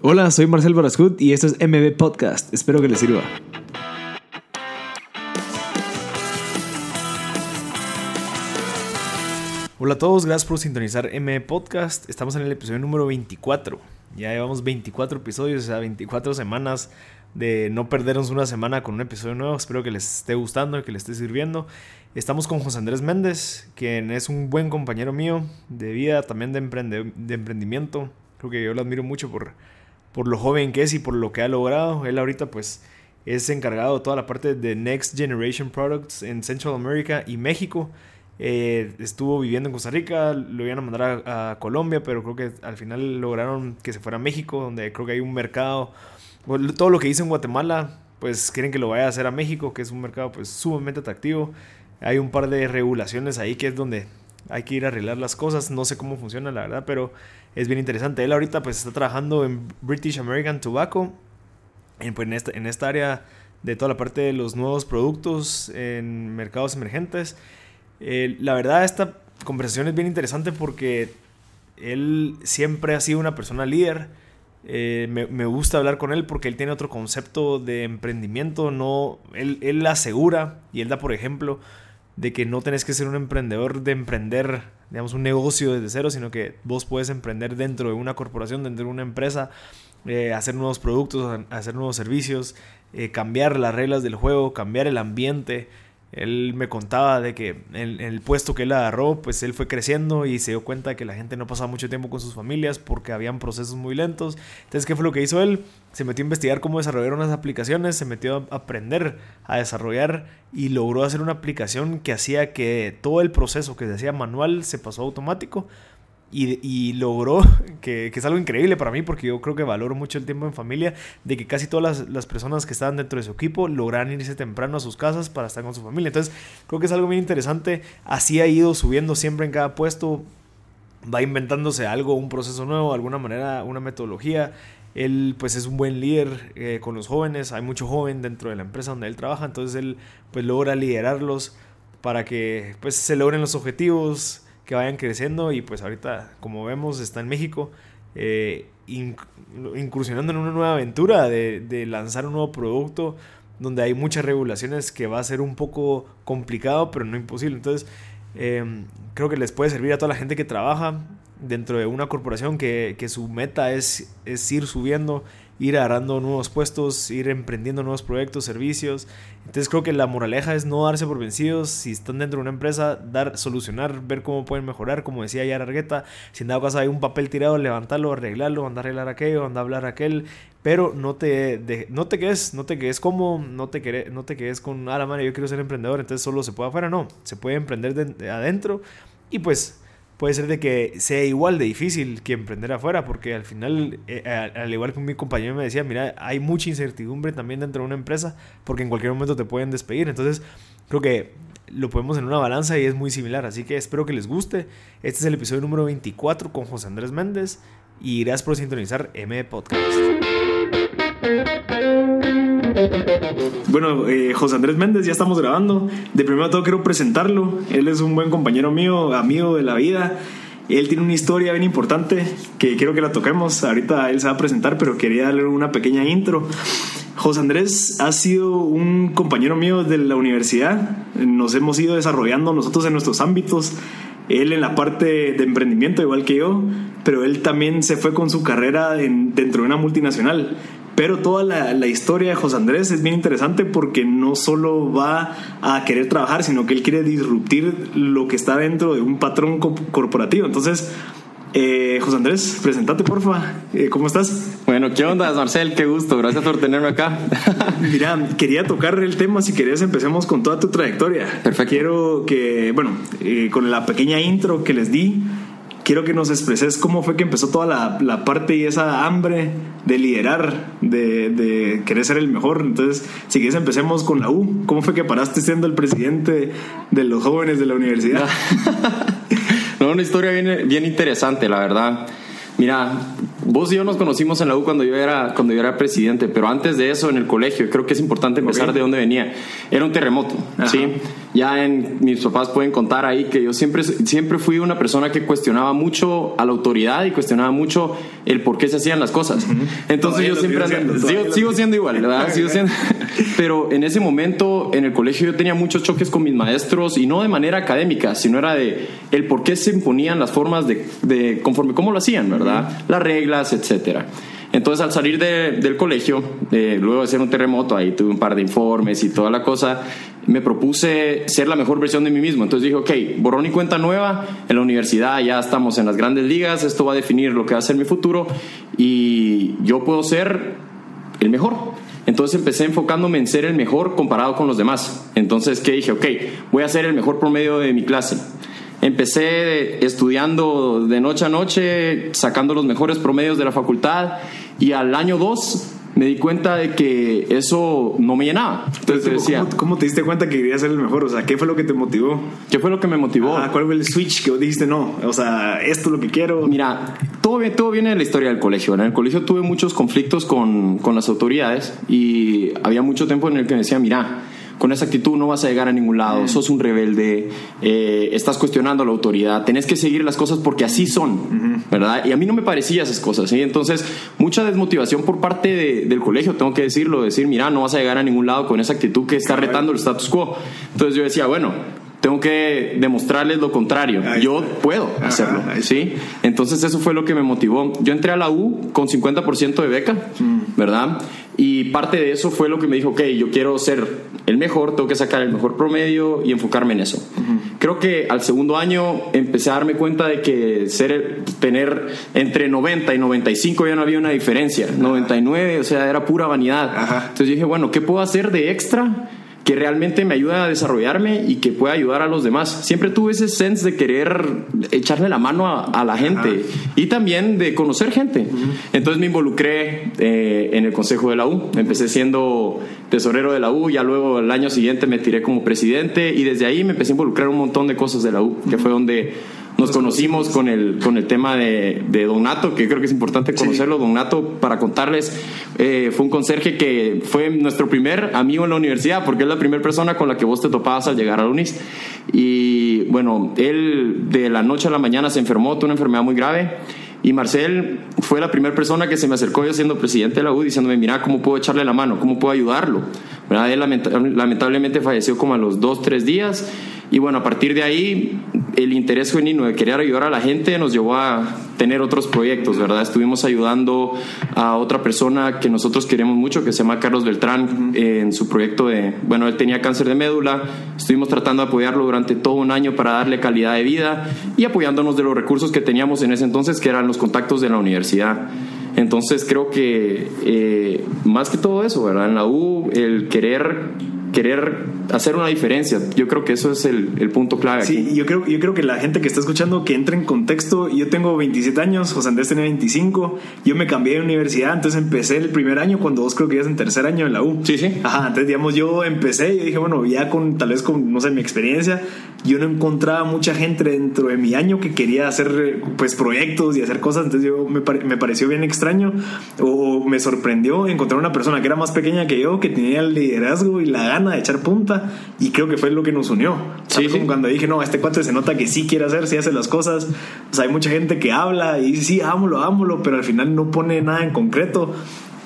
Hola, soy Marcel Barascut y esto es MB Podcast. Espero que les sirva. Hola a todos, gracias por sintonizar MB Podcast. Estamos en el episodio número 24. Ya llevamos 24 episodios, o sea, 24 semanas de no perdernos una semana con un episodio nuevo. Espero que les esté gustando, que les esté sirviendo. Estamos con José Andrés Méndez, quien es un buen compañero mío de vida, también de, de emprendimiento. Creo que yo lo admiro mucho por, por lo joven que es y por lo que ha logrado. Él ahorita pues es encargado de toda la parte de Next Generation Products en Central America y México. Eh, estuvo viviendo en Costa Rica, lo iban a mandar a, Colombia, pero creo que al final lograron que se fuera a México, donde creo que hay un mercado. Todo lo que hizo en Guatemala, pues quieren que lo vaya a hacer a México, que es un mercado pues sumamente atractivo. Hay un par de regulaciones ahí que es donde hay que ir a arreglar las cosas. No sé cómo funciona, la verdad, pero es bien interesante. Él ahorita pues está trabajando en British American Tobacco, en, pues, en, esta, en esta área de toda la parte de los nuevos productos en mercados emergentes. Eh, la verdad, esta conversación es bien interesante porque él siempre ha sido una persona líder. Eh, me, me, gusta hablar con él porque él tiene otro concepto de emprendimiento. No, él, él asegura y él da por ejemplo de que no tenés que ser un emprendedor de emprender, digamos, un negocio desde cero, sino que vos puedes emprender dentro de una corporación, dentro de una empresa, eh, hacer nuevos productos, hacer nuevos servicios, eh, cambiar las reglas del juego, cambiar el ambiente. Él me contaba de que en, el puesto que él agarró, pues él fue creciendo y se dio cuenta de que la gente no pasaba mucho tiempo con sus familias porque habían procesos muy lentos. Entonces, ¿qué fue lo que hizo él? Se metió a investigar cómo desarrollar unas aplicaciones, se metió a aprender a desarrollar y logró hacer una aplicación que hacía que todo el proceso que se hacía manual se pasó automático y, logró, que, es algo increíble para mí, porque yo creo que valoro mucho el tiempo en familia, de que casi todas las, personas que estaban dentro de su equipo logran irse temprano a sus casas para estar con su familia. Entonces, creo que es algo muy interesante. Así ha ido subiendo siempre en cada puesto, va inventándose algo, un proceso nuevo, alguna manera, una metodología. Él pues es un buen líder eh, con los jóvenes, hay mucho joven dentro de la empresa donde él trabaja, entonces él pues logra liderarlos para que pues se logren los objetivos, que vayan creciendo y pues ahorita como vemos está en México eh, incursionando en una nueva aventura de, lanzar un nuevo producto donde hay muchas regulaciones que va a ser un poco complicado pero no imposible. Entonces em, creo que les puede servir a toda la gente que trabaja dentro de una corporación que, que su meta es, es ir subiendo ir agarrando nuevos puestos, ir emprendiendo nuevos proyectos, servicios. Entonces creo que la moraleja es no darse por vencidos. Si están dentro de una empresa, dar, solucionar, ver cómo pueden mejorar. Como decía ya Argueta, si en dado caso hay un papel tirado, levantarlo, arreglarlo, andar a arreglar aquello, andar a hablar aquel. Pero no te, no te quedes, no te quedes como, no te, quedes, no te quedes con, ah, la madre, yo quiero ser emprendedor, entonces solo se puede afuera. No, se puede emprender de adentro. Y pues puede ser de que sea igual de difícil que emprender afuera, porque al final, eh, al igual que mi compañero me decía, mira, hay mucha incertidumbre también dentro de una empresa, porque en cualquier momento te pueden despedir. Entonces, creo que lo podemos en una balanza y es muy similar. Así que espero que les guste. Este es el episodio número 24 con José Andrés Méndez y gracias por sintonizar M Podcast. Bueno, eh, José Andrés Méndez, ya estamos grabando. De primero todo quiero presentarlo. Él es un buen compañero mío, amigo de la vida. Él tiene una historia bien importante que quiero que la toquemos. Ahorita él se va a presentar, pero quería darle una pequeña intro. José Andrés ha sido un compañero mío de la universidad. Nos hemos ido desarrollando nosotros en nuestros ámbitos. Él en la parte de emprendimiento, igual que yo, pero él también se fue con su carrera dentro de una multinacional. Pero toda la, historia de José Andrés es bien interesante porque no solo va a querer trabajar, sino que él quiere disruptir lo que está dentro de un patrón corporativo. Entonces, eh, José Andrés, presentate porfa. Eh, ¿Cómo estás? Bueno, ¿qué onda, Marcel? Qué gusto. Gracias por tenerme acá. Mira, quería tocar el tema. Si querías, empecemos con toda tu trayectoria. Perfecto. Quiero que, bueno, eh, con la pequeña intro que les di, quiero que nos expreses cómo fue que empezó toda la, la parte y esa hambre de liderar, de, de, querer ser el mejor. Entonces, si quieres, empecemos con la U. ¿Cómo fue que paraste siendo el presidente de los jóvenes de la universidad? no, una historia bien, bien interesante, la verdad. Mira, vos y yo nos conocimos en la U cuando yo era, cuando yo era presidente, pero antes de eso en el colegio, creo que es importante empezar de dónde venía. Era un terremoto, ¿sí? Ya en, mis papás pueden contar ahí que yo siempre, siempre fui una persona que cuestionaba mucho a la autoridad y cuestionaba mucho el por qué se hacían las cosas. Entonces yo siempre sigo, siendo igual, ¿verdad? sigo siendo, pero en ese momento en el colegio yo tenía muchos choques con mis maestros y no de manera académica, sino era de el por qué se imponían las formas de, de conforme cómo lo hacían, ¿verdad? Las reglas, etcétera. Entonces, al salir del colegio, eh, luego de hacer un terremoto, ahí tuve un par de informes y toda la cosa, me propuse ser la mejor versión de mí mismo. Entonces dije, ok, borrón y cuenta nueva, en la universidad ya estamos en las grandes ligas, esto va a definir lo que va a ser mi futuro y yo puedo ser el mejor. Entonces empecé enfocándome en ser el mejor comparado con los demás. Entonces, ¿qué dije? Ok, voy a ser el mejor promedio de mi clase. Empecé estudiando de noche a noche, sacando los mejores promedios de la facultad y al año 2 me di cuenta de que eso no me llenaba. Entonces decía, ¿cómo, te diste cuenta que querías ser el mejor? O sea, ¿qué fue lo que te motivó? ¿Qué fue lo que me motivó? ¿Cuál fue el switch que dijiste no? O sea, esto es lo que quiero. Mira, todo, todo viene de la historia del colegio. En el colegio tuve muchos conflictos con, con las autoridades y había mucho tiempo en el que me decía, mira, con esa actitud no vas a llegar a ningún lado, sos un rebelde, eh, estás cuestionando la autoridad, tenés que seguir las cosas porque así son, ¿verdad? Y a mí no me parecía esas cosas, ¿sí? Entonces, mucha desmotivación por parte del colegio, tengo que decirlo, decir, mira, no vas a llegar a ningún lado con esa actitud que está retando el status quo. Entonces yo decía, bueno, tengo que demostrarles lo contrario. Yo puedo hacerlo, ¿sí? Entonces eso fue lo que me motivó. Yo entré a la U con 50% de beca, mm. ¿verdad? Y parte de eso fue lo que me dijo, ok, yo quiero ser el mejor, tengo que sacar el mejor promedio y enfocarme en eso. Creo que al segundo año empecé a darme cuenta de que ser, tener entre 90 y 95 ya no había una diferencia. 99, o sea, era pura vanidad. Entonces dije, bueno, ¿qué puedo hacer de extra? Que realmente me ayuda a desarrollarme y que pueda ayudar a los demás. Siempre tuve ese sense de querer echarle la mano a, la gente y también de conocer gente. Entonces me involucré eh, en el consejo de la U. Empecé siendo tesorero de la U, ya luego el año siguiente me tiré como presidente y desde ahí me empecé a involucrar un montón de cosas de la U, que fue donde nos conocimos con el, con el tema de, de Don Nato, que creo que es importante conocerlo. Don Nato, para contarles, eh, fue un conserje que fue nuestro primer amigo en la universidad, porque es la primera persona con la que vos te topabas al llegar a la UNIS. Y bueno, él de la noche a la mañana se enfermó, tuvo una enfermedad muy grave. Y Marcel fue la primera persona que se me acercó yo siendo presidente de la U diciéndome, mira, ¿cómo puedo echarle la mano? ¿Cómo puedo ayudarlo? Él lamentablemente falleció como a los dos, tres días y bueno, a partir de ahí, el interés genuino de querer ayudar a la gente nos llevó a tener otros proyectos, ¿verdad? Estuvimos ayudando a otra persona que nosotros queremos mucho, que se llama Carlos Beltrán, en su proyecto de, bueno, él tenía cáncer de médula, estuvimos tratando de apoyarlo durante todo un año para darle calidad de vida y apoyándonos de los recursos que teníamos en ese entonces, que eran los contactos de la universidad. Entonces creo que eh, más que todo eso, ¿verdad? En la U, el querer querer hacer una diferencia. Yo creo que eso es el, el punto clave. Sí, yo creo, yo creo que la gente que está escuchando que entre en contexto. Yo tengo 27 años, José Andrés tiene 25. Yo me cambié de universidad, entonces empecé el primer año cuando vos creo que ya en tercer año en la U. Sí, sí. Ajá, entonces digamos yo empecé y dije, bueno, ya con tal vez con, no sé, mi experiencia, yo no encontraba mucha gente dentro de mi año que quería hacer pues proyectos y hacer cosas. Entonces yo me, me pareció bien extraño o me sorprendió encontrar una persona que era más pequeña que yo, que tenía el liderazgo y la gana de echar punta y creo que fue lo que nos unió. Sí, Como cuando dije, no, este cuate se nota que sí quiere hacer, sí hace las cosas. O sea, hay mucha gente que habla y dice, sí, ámolo, ámolo, pero al final no pone nada en concreto.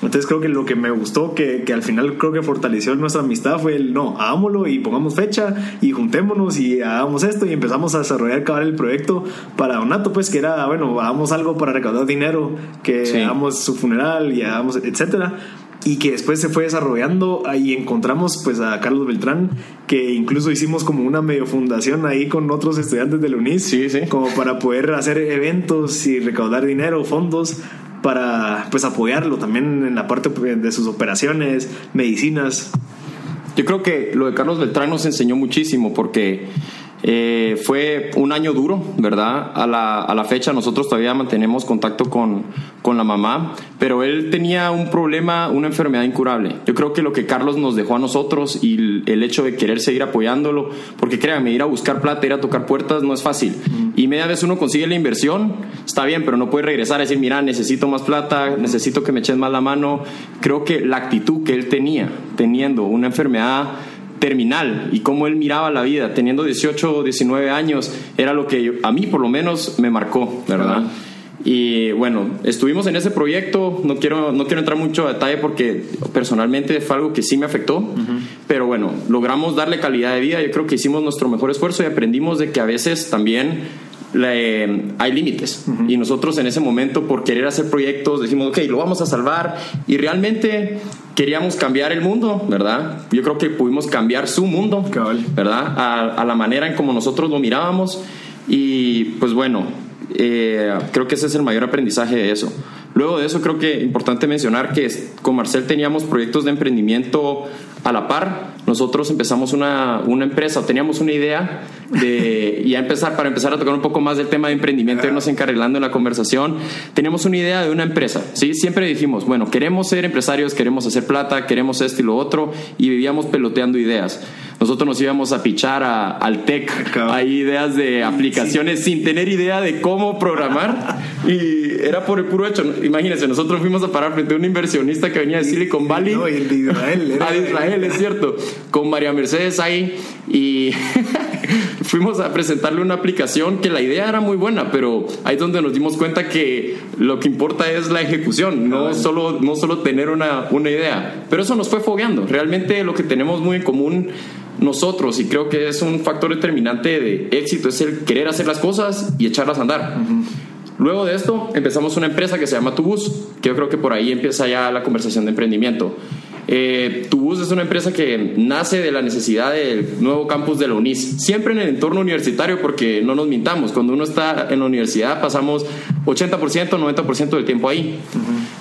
Entonces creo que lo que me gustó, que, que, al final creo que fortaleció nuestra amistad fue el no, hagámoslo y pongamos fecha y juntémonos y hagamos esto y empezamos a desarrollar acabar el proyecto para Donato, pues que era, bueno, hagamos algo para recaudar dinero, que hagamos su funeral y hagamos, etcétera y que después se fue desarrollando y encontramos pues a Carlos Beltrán que incluso hicimos como una medio fundación ahí con otros estudiantes de la UNIS sí, sí. como para poder hacer eventos y recaudar dinero fondos para pues apoyarlo también en la parte de sus operaciones medicinas yo creo que lo de Carlos Beltrán nos enseñó muchísimo porque Eh, fue un año duro, ¿verdad? A la, a la, fecha nosotros todavía mantenemos contacto con, con la mamá, pero él tenía un problema, una enfermedad incurable. Yo creo que lo que Carlos nos dejó a nosotros y el, el hecho de querer seguir apoyándolo, porque créanme, ir a buscar plata, ir a tocar puertas no es fácil. Y media vez uno consigue la inversión, está bien, pero no puede regresar a decir, mira, necesito más plata, necesito que me eches más la mano. Creo que la actitud que él tenía, teniendo una enfermedad terminal y cómo él miraba la vida, teniendo 18 o 19 años, era lo que a mí por lo menos me marcó, ¿verdad? Y bueno, estuvimos en ese proyecto, no quiero, no quiero entrar mucho a detalle porque personalmente fue algo que sí me afectó, pero bueno, logramos darle calidad de vida, yo creo que hicimos nuestro mejor esfuerzo y aprendimos de que a veces también hay límites. Y nosotros en ese momento, por querer hacer proyectos, decimos, ok, lo vamos a salvar. Y realmente queríamos cambiar el mundo, ¿verdad? Yo creo que pudimos cambiar su mundo, ¿verdad? A, la manera en como nosotros lo mirábamos. Y pues bueno, eh, creo que ese es el mayor aprendizaje de eso. Luego de eso, creo que es importante mencionar que con Marcel teníamos proyectos de emprendimiento a la par. Nosotros empezamos una, una empresa, teníamos una idea de ya empezar, para empezar a tocar un poco más del tema de emprendimiento, irnos encarrilando en la conversación, teníamos una idea de una empresa, ¿sí? Siempre dijimos, bueno, queremos ser empresarios, queremos hacer plata, queremos esto y lo otro, y vivíamos peloteando ideas. Nosotros nos íbamos a pichar al tech, hay ideas de aplicaciones sin tener idea de cómo programar, y era por el puro hecho. Imagínense, nosotros fuimos a parar frente a un inversionista que venía de Silicon Valley. No, de Israel. Era... de Israel, es cierto. Con María Mercedes ahí, y fuimos a presentarle una aplicación que la idea era muy buena, pero ahí es donde nos dimos cuenta que lo que importa es la ejecución, no, solo, no solo tener una, una idea. Pero eso nos fue fogueando. Realmente lo que tenemos muy en común nosotros, y creo que es un factor determinante de éxito, es el querer hacer las cosas y echarlas a andar. Luego de esto empezamos una empresa que se llama Tubus, que yo creo que por ahí empieza ya la conversación de emprendimiento. Eh, Tubus es una empresa que nace de la necesidad del nuevo campus de la UNIS, siempre en el entorno universitario, porque no nos mintamos, cuando uno está en la universidad pasamos 80%, 90% del tiempo ahí.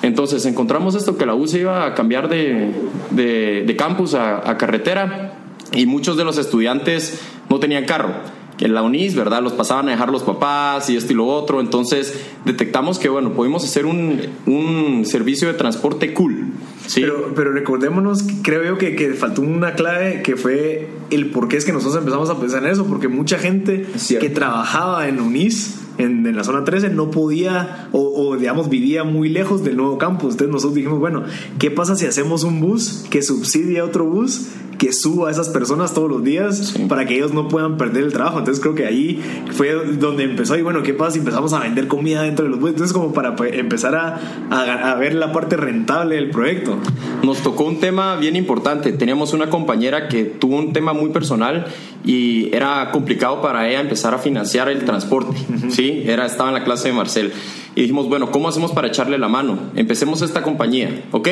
Entonces encontramos esto, que la U se iba a cambiar de, de, campus a, a carretera y muchos de los estudiantes no tenían carro que en la UNIS, ¿verdad? Los pasaban a dejar los papás y esto y lo otro. Entonces detectamos que, bueno, podemos hacer un, un servicio de transporte cool. ¿sí? Pero, pero recordémonos, creo yo que, que, faltó una clave que fue el por qué es que nosotros empezamos a pensar en eso, porque mucha gente que trabajaba en UNIS en, en, la zona 13 no podía o, o, digamos vivía muy lejos del nuevo campus. Entonces nosotros dijimos, bueno, ¿qué pasa si hacemos un bus que subsidia otro bus que suba a esas personas todos los días para que ellos no puedan perder el trabajo? Entonces creo que ahí fue donde empezó y bueno, ¿qué pasa si empezamos a vender comida dentro de los buses? Entonces como para pues, empezar a, a, a ver la parte rentable del proyecto. Nos tocó un tema bien importante. Teníamos una compañera que tuvo un tema muy personal y era complicado para ella empezar a financiar el transporte. ¿sí? Era, estaba en la clase de Marcel. Y dijimos, bueno, ¿cómo hacemos para echarle la mano? Empecemos esta compañía, ¿ok?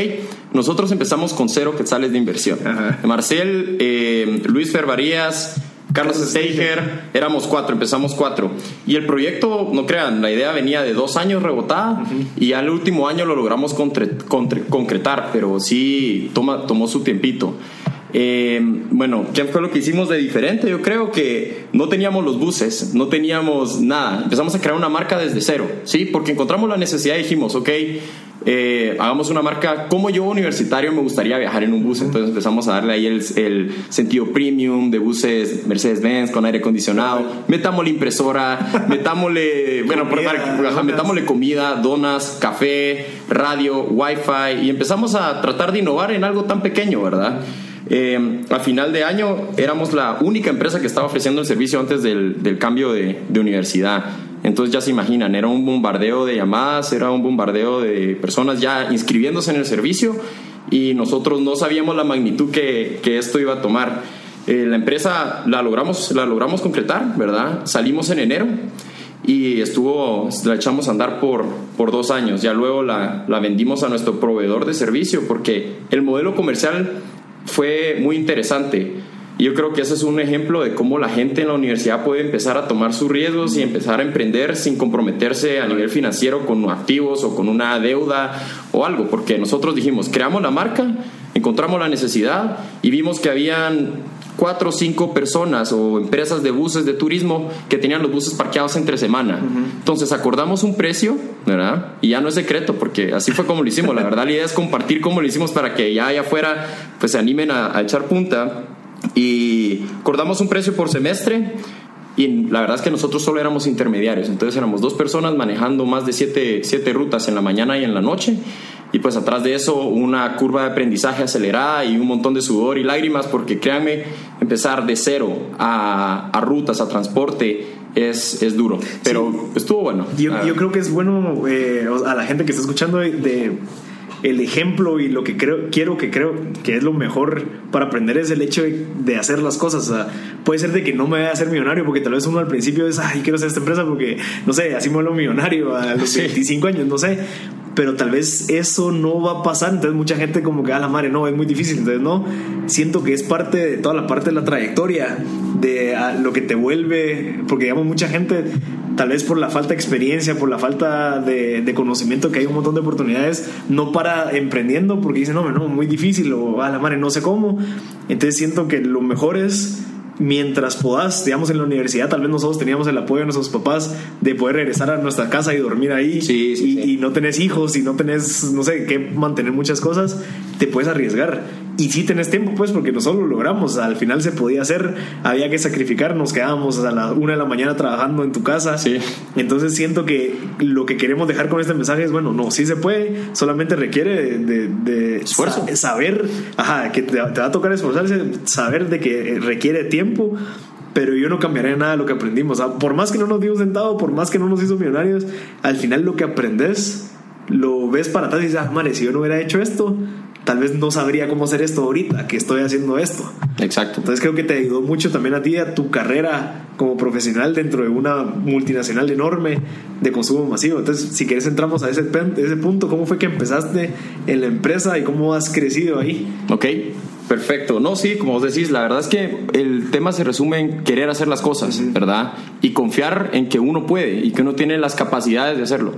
Nosotros empezamos con cero quetzales de inversión. Marcel, eh, Luis Fervarías, Carlos Steiger, éramos cuatro, empezamos cuatro. Y el proyecto, no crean, la idea venía de dos años rebotada y al último año lo logramos concretar, pero sí toma, tomó su tiempito. Eh, bueno, ¿qué fue lo que hicimos de diferente? Yo creo que no teníamos los buses, no teníamos nada. Empezamos a crear una marca desde cero, ¿sí? Porque encontramos la necesidad y dijimos, ok, eh, hagamos una marca. Como yo, universitario, me gustaría viajar en un bus. Entonces empezamos a darle ahí el, sentido premium de buses Mercedes-Benz con aire acondicionado. Metámosle impresora, metámosle, bueno, comida, metámosle comida, donas, café, radio, wifi y empezamos a tratar de innovar en algo tan pequeño, ¿verdad? Eh, a final de año éramos la única empresa que estaba ofreciendo el servicio antes del, del cambio de, de, universidad. Entonces ya se imaginan, era un bombardeo de llamadas, era un bombardeo de personas ya inscribiéndose en el servicio y nosotros no sabíamos la magnitud que, que esto iba a tomar. Eh, la empresa la logramos, la logramos concretar, ¿verdad? Salimos en enero y estuvo, la echamos a andar por, por dos años. Ya luego la, la vendimos a nuestro proveedor de servicio porque el modelo comercial fue muy interesante. Y yo creo que ese es un ejemplo de cómo la gente en la universidad puede empezar a tomar sus riesgos y empezar a emprender sin comprometerse a nivel financiero con activos o con una deuda o algo, porque nosotros dijimos, creamos la marca, encontramos la necesidad y vimos que habían cuatro o cinco personas o empresas de buses de turismo que tenían los buses parqueados entre semana. Entonces acordamos un precio, ¿verdad? Y ya no es secreto, porque así fue como lo hicimos. La verdad, la idea es compartir cómo lo hicimos para que ya allá afuera pues se animen a, a echar punta. Y acordamos un precio por semestre. Y la verdad es que nosotros solo éramos intermediarios, entonces éramos dos personas manejando más de siete, siete rutas en la mañana y en la noche y pues atrás de eso una curva de aprendizaje acelerada y un montón de sudor y lágrimas, porque créanme, empezar de cero a, a rutas, a transporte, es, es duro, pero estuvo bueno. Yo, Ah, yo creo que es bueno eh, a la gente que está escuchando de, de el ejemplo y lo que creo, quiero que creo que es lo mejor para aprender es el hecho de, de hacer las cosas. O sea, puede ser de que no me vaya a hacer millonario porque tal vez uno al principio es, ay, quiero hacer esta empresa porque, no sé, así me vuelvo millonario a los Sí. 25 años, no sé. Pero tal vez eso no va a pasar. Entonces mucha gente como que a la madre, no, es muy difícil. Entonces no, siento que es parte de toda la parte de la trayectoria, de ah, lo que te vuelve, porque digamos mucha gente, tal vez por la falta de experiencia, por la falta de, conocimiento, que hay un montón de oportunidades, no para emprendiendo porque dicen, no, no, muy difícil o a la madre, no sé cómo. Entonces siento que lo mejor es mientras puedas, digamos en la universidad, tal vez nosotros teníamos el apoyo de nuestros papás de poder regresar a nuestra casa y dormir ahí Sí, sí, y, sí. y no tenés hijos y no tenés, no sé, que mantener muchas cosas, te puedes arriesgar. Y si tenés tiempo, pues, porque nosotros lo logramos. Al final se podía hacer, había que sacrificar, nos quedábamos a la una de la mañana trabajando en tu casa. Sí. Entonces siento que lo que queremos dejar con este mensaje es, bueno, no, sí se puede, solamente requiere de, de Esfuerzo. sa- saber, ajá, que te, te va a tocar esforzarse, saber de que requiere tiempo. Pero yo no cambiaría nada de lo que aprendimos. O sea, por más que no nos dio un centavo, por más que no nos hizo millonarios, al final lo que aprendes lo ves para atrás y dices, ah, madre, si yo no hubiera hecho esto, tal vez no sabría cómo hacer esto ahorita, que estoy haciendo esto. Exacto. Entonces creo que te ayudó mucho también a ti, a tu carrera como profesional dentro de una multinacional enorme de consumo masivo. Entonces, si quieres entramos a ese, ese punto, ¿cómo fue que empezaste en la empresa y cómo has crecido ahí? Ok, perfecto. No, sí, como vos decís, la verdad es que el tema se resume en querer hacer las cosas, ¿verdad? Y confiar en que uno puede y que uno tiene las capacidades de hacerlo.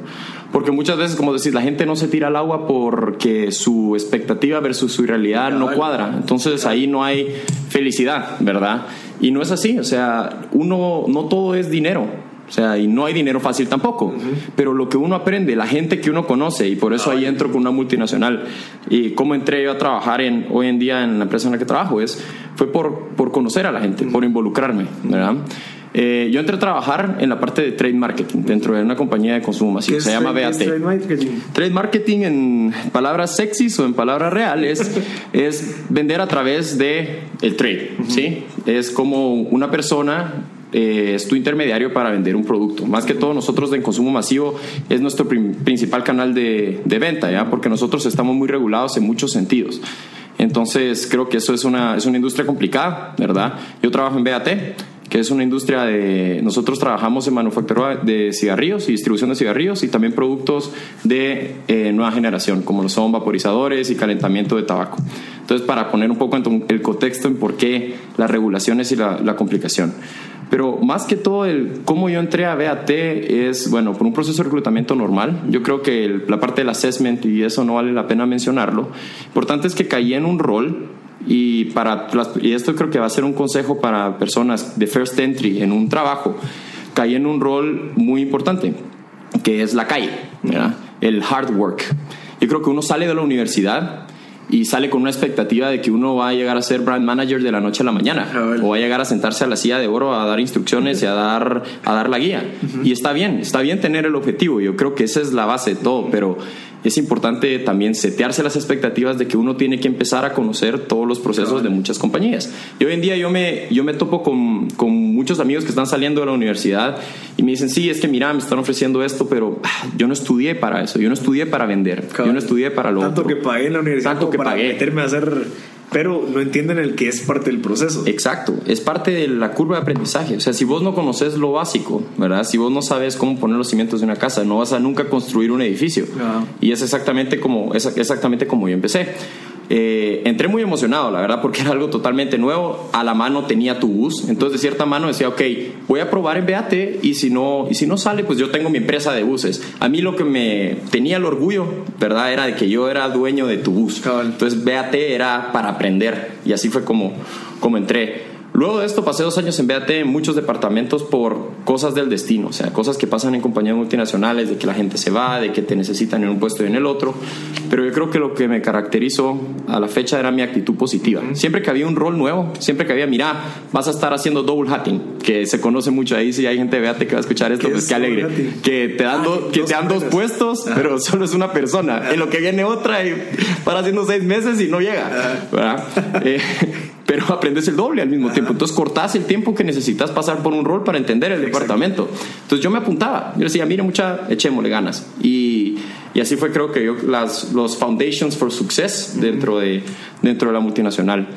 Porque muchas veces, como decís, la gente no se tira al agua porque su expectativa versus su realidad no cuadra. Entonces ahí no hay felicidad, ¿verdad? Y no es así, o sea, uno, no todo es dinero. O sea, y no hay dinero fácil tampoco. Pero lo que uno aprende, la gente que uno conoce, y por eso ahí entro con una multinacional. Y cómo entré yo a trabajar en, hoy en día en la empresa en la que trabajo, es, fue por, por conocer a la gente, por involucrarme, ¿verdad? Eh, yo entré a trabajar en la parte de trade marketing dentro de una compañía de consumo masivo. ¿Qué Se llama BAT. trade marketing? Trade marketing en palabras sexys o en palabras reales es vender a través de el trade, ¿sí? Es como una persona eh, es tu intermediario para vender un producto. Más que todo nosotros en consumo masivo es nuestro principal canal de, de venta, ¿ya? Porque nosotros estamos muy regulados en muchos sentidos. Entonces creo que eso es una, es una industria complicada, ¿verdad? Yo trabajo en BAT, que es una industria de... Nosotros trabajamos en manufactura de cigarrillos y distribución de cigarrillos y también productos de eh, nueva generación, como lo son vaporizadores y calentamiento de tabaco. Entonces, para poner un poco el contexto en por qué las regulaciones y la complicación. Pero más que todo, el cómo yo entré a BAT es, bueno, por un proceso de reclutamiento normal. Yo creo que el- la parte del assessment, y eso no vale la pena mencionarlo, importante es que caí en un rol y, para las- y esto creo que va a ser un consejo para personas de first entry en un trabajo, caí en un rol muy importante, que es la calle, ¿verdad? el hard work. Yo creo que uno sale de la universidad y sale con una expectativa de que uno va a llegar a ser brand manager de la noche a la mañana Cabal. o va a llegar a sentarse a la silla de oro a dar instrucciones y a dar, a dar la guía. Y está bien, está bien tener el objetivo, yo creo que esa es la base de todo, pero es importante también setearse las expectativas de que uno tiene que empezar a conocer todos los procesos de muchas compañías. Y hoy en día yo me, yo me topo con, con muchos amigos que están saliendo de la universidad y me dicen, sí, es que mira, me están ofreciendo esto, pero ah, yo no estudié para eso, yo no estudié para vender, yo no estudié para lo Tanto otro". que pagué en la universidad Tanto como que para pagué. meterme a hacer... Pero no entienden el que es parte del proceso. Exacto, es parte de la curva de aprendizaje. O sea, si vos no conoces lo básico, ¿verdad? Si vos no sabes cómo poner los cimientos de una casa, no vas a nunca construir un edificio. Y es exactamente como es exactamente como yo empecé. Eh, entré muy emocionado, la verdad, porque era algo totalmente nuevo. A la mano tenía tu bus, entonces de cierta mano decía, ok, voy a probar en BAT y si no, y si no sale, pues yo tengo mi empresa de buses. A mí lo que me tenía el orgullo, ¿verdad? Era de que yo era dueño de tu bus. Entonces BAT era para aprender y así fue como, como entré. Luego de esto pasé dos años en BAT en muchos departamentos por cosas del destino, o sea, cosas que pasan en compañías multinacionales, de que la gente se va, de que te necesitan en un puesto y en el otro, pero yo creo que lo que me caracterizó a la fecha era mi actitud positiva. Siempre que había un rol nuevo, siempre que había, mira, vas a estar haciendo double hatting, que se conoce mucho ahí, si hay gente de BAT que va a escuchar esto, pues qué alegre, que te dan, ah, que te dan dos puestos, pero solo es una persona, en lo que viene otra y para haciendo seis meses y no llega, ¿verdad? Eh, pero aprendes el doble al mismo tiempo. Entonces cortas el tiempo que necesitas pasar por un rol para entender el departamento. Entonces yo me apuntaba, yo decía, mire, mucha, echémosle ganas. Y, y así fue creo que yo, las, los Foundations for Success dentro de, dentro de la multinacional.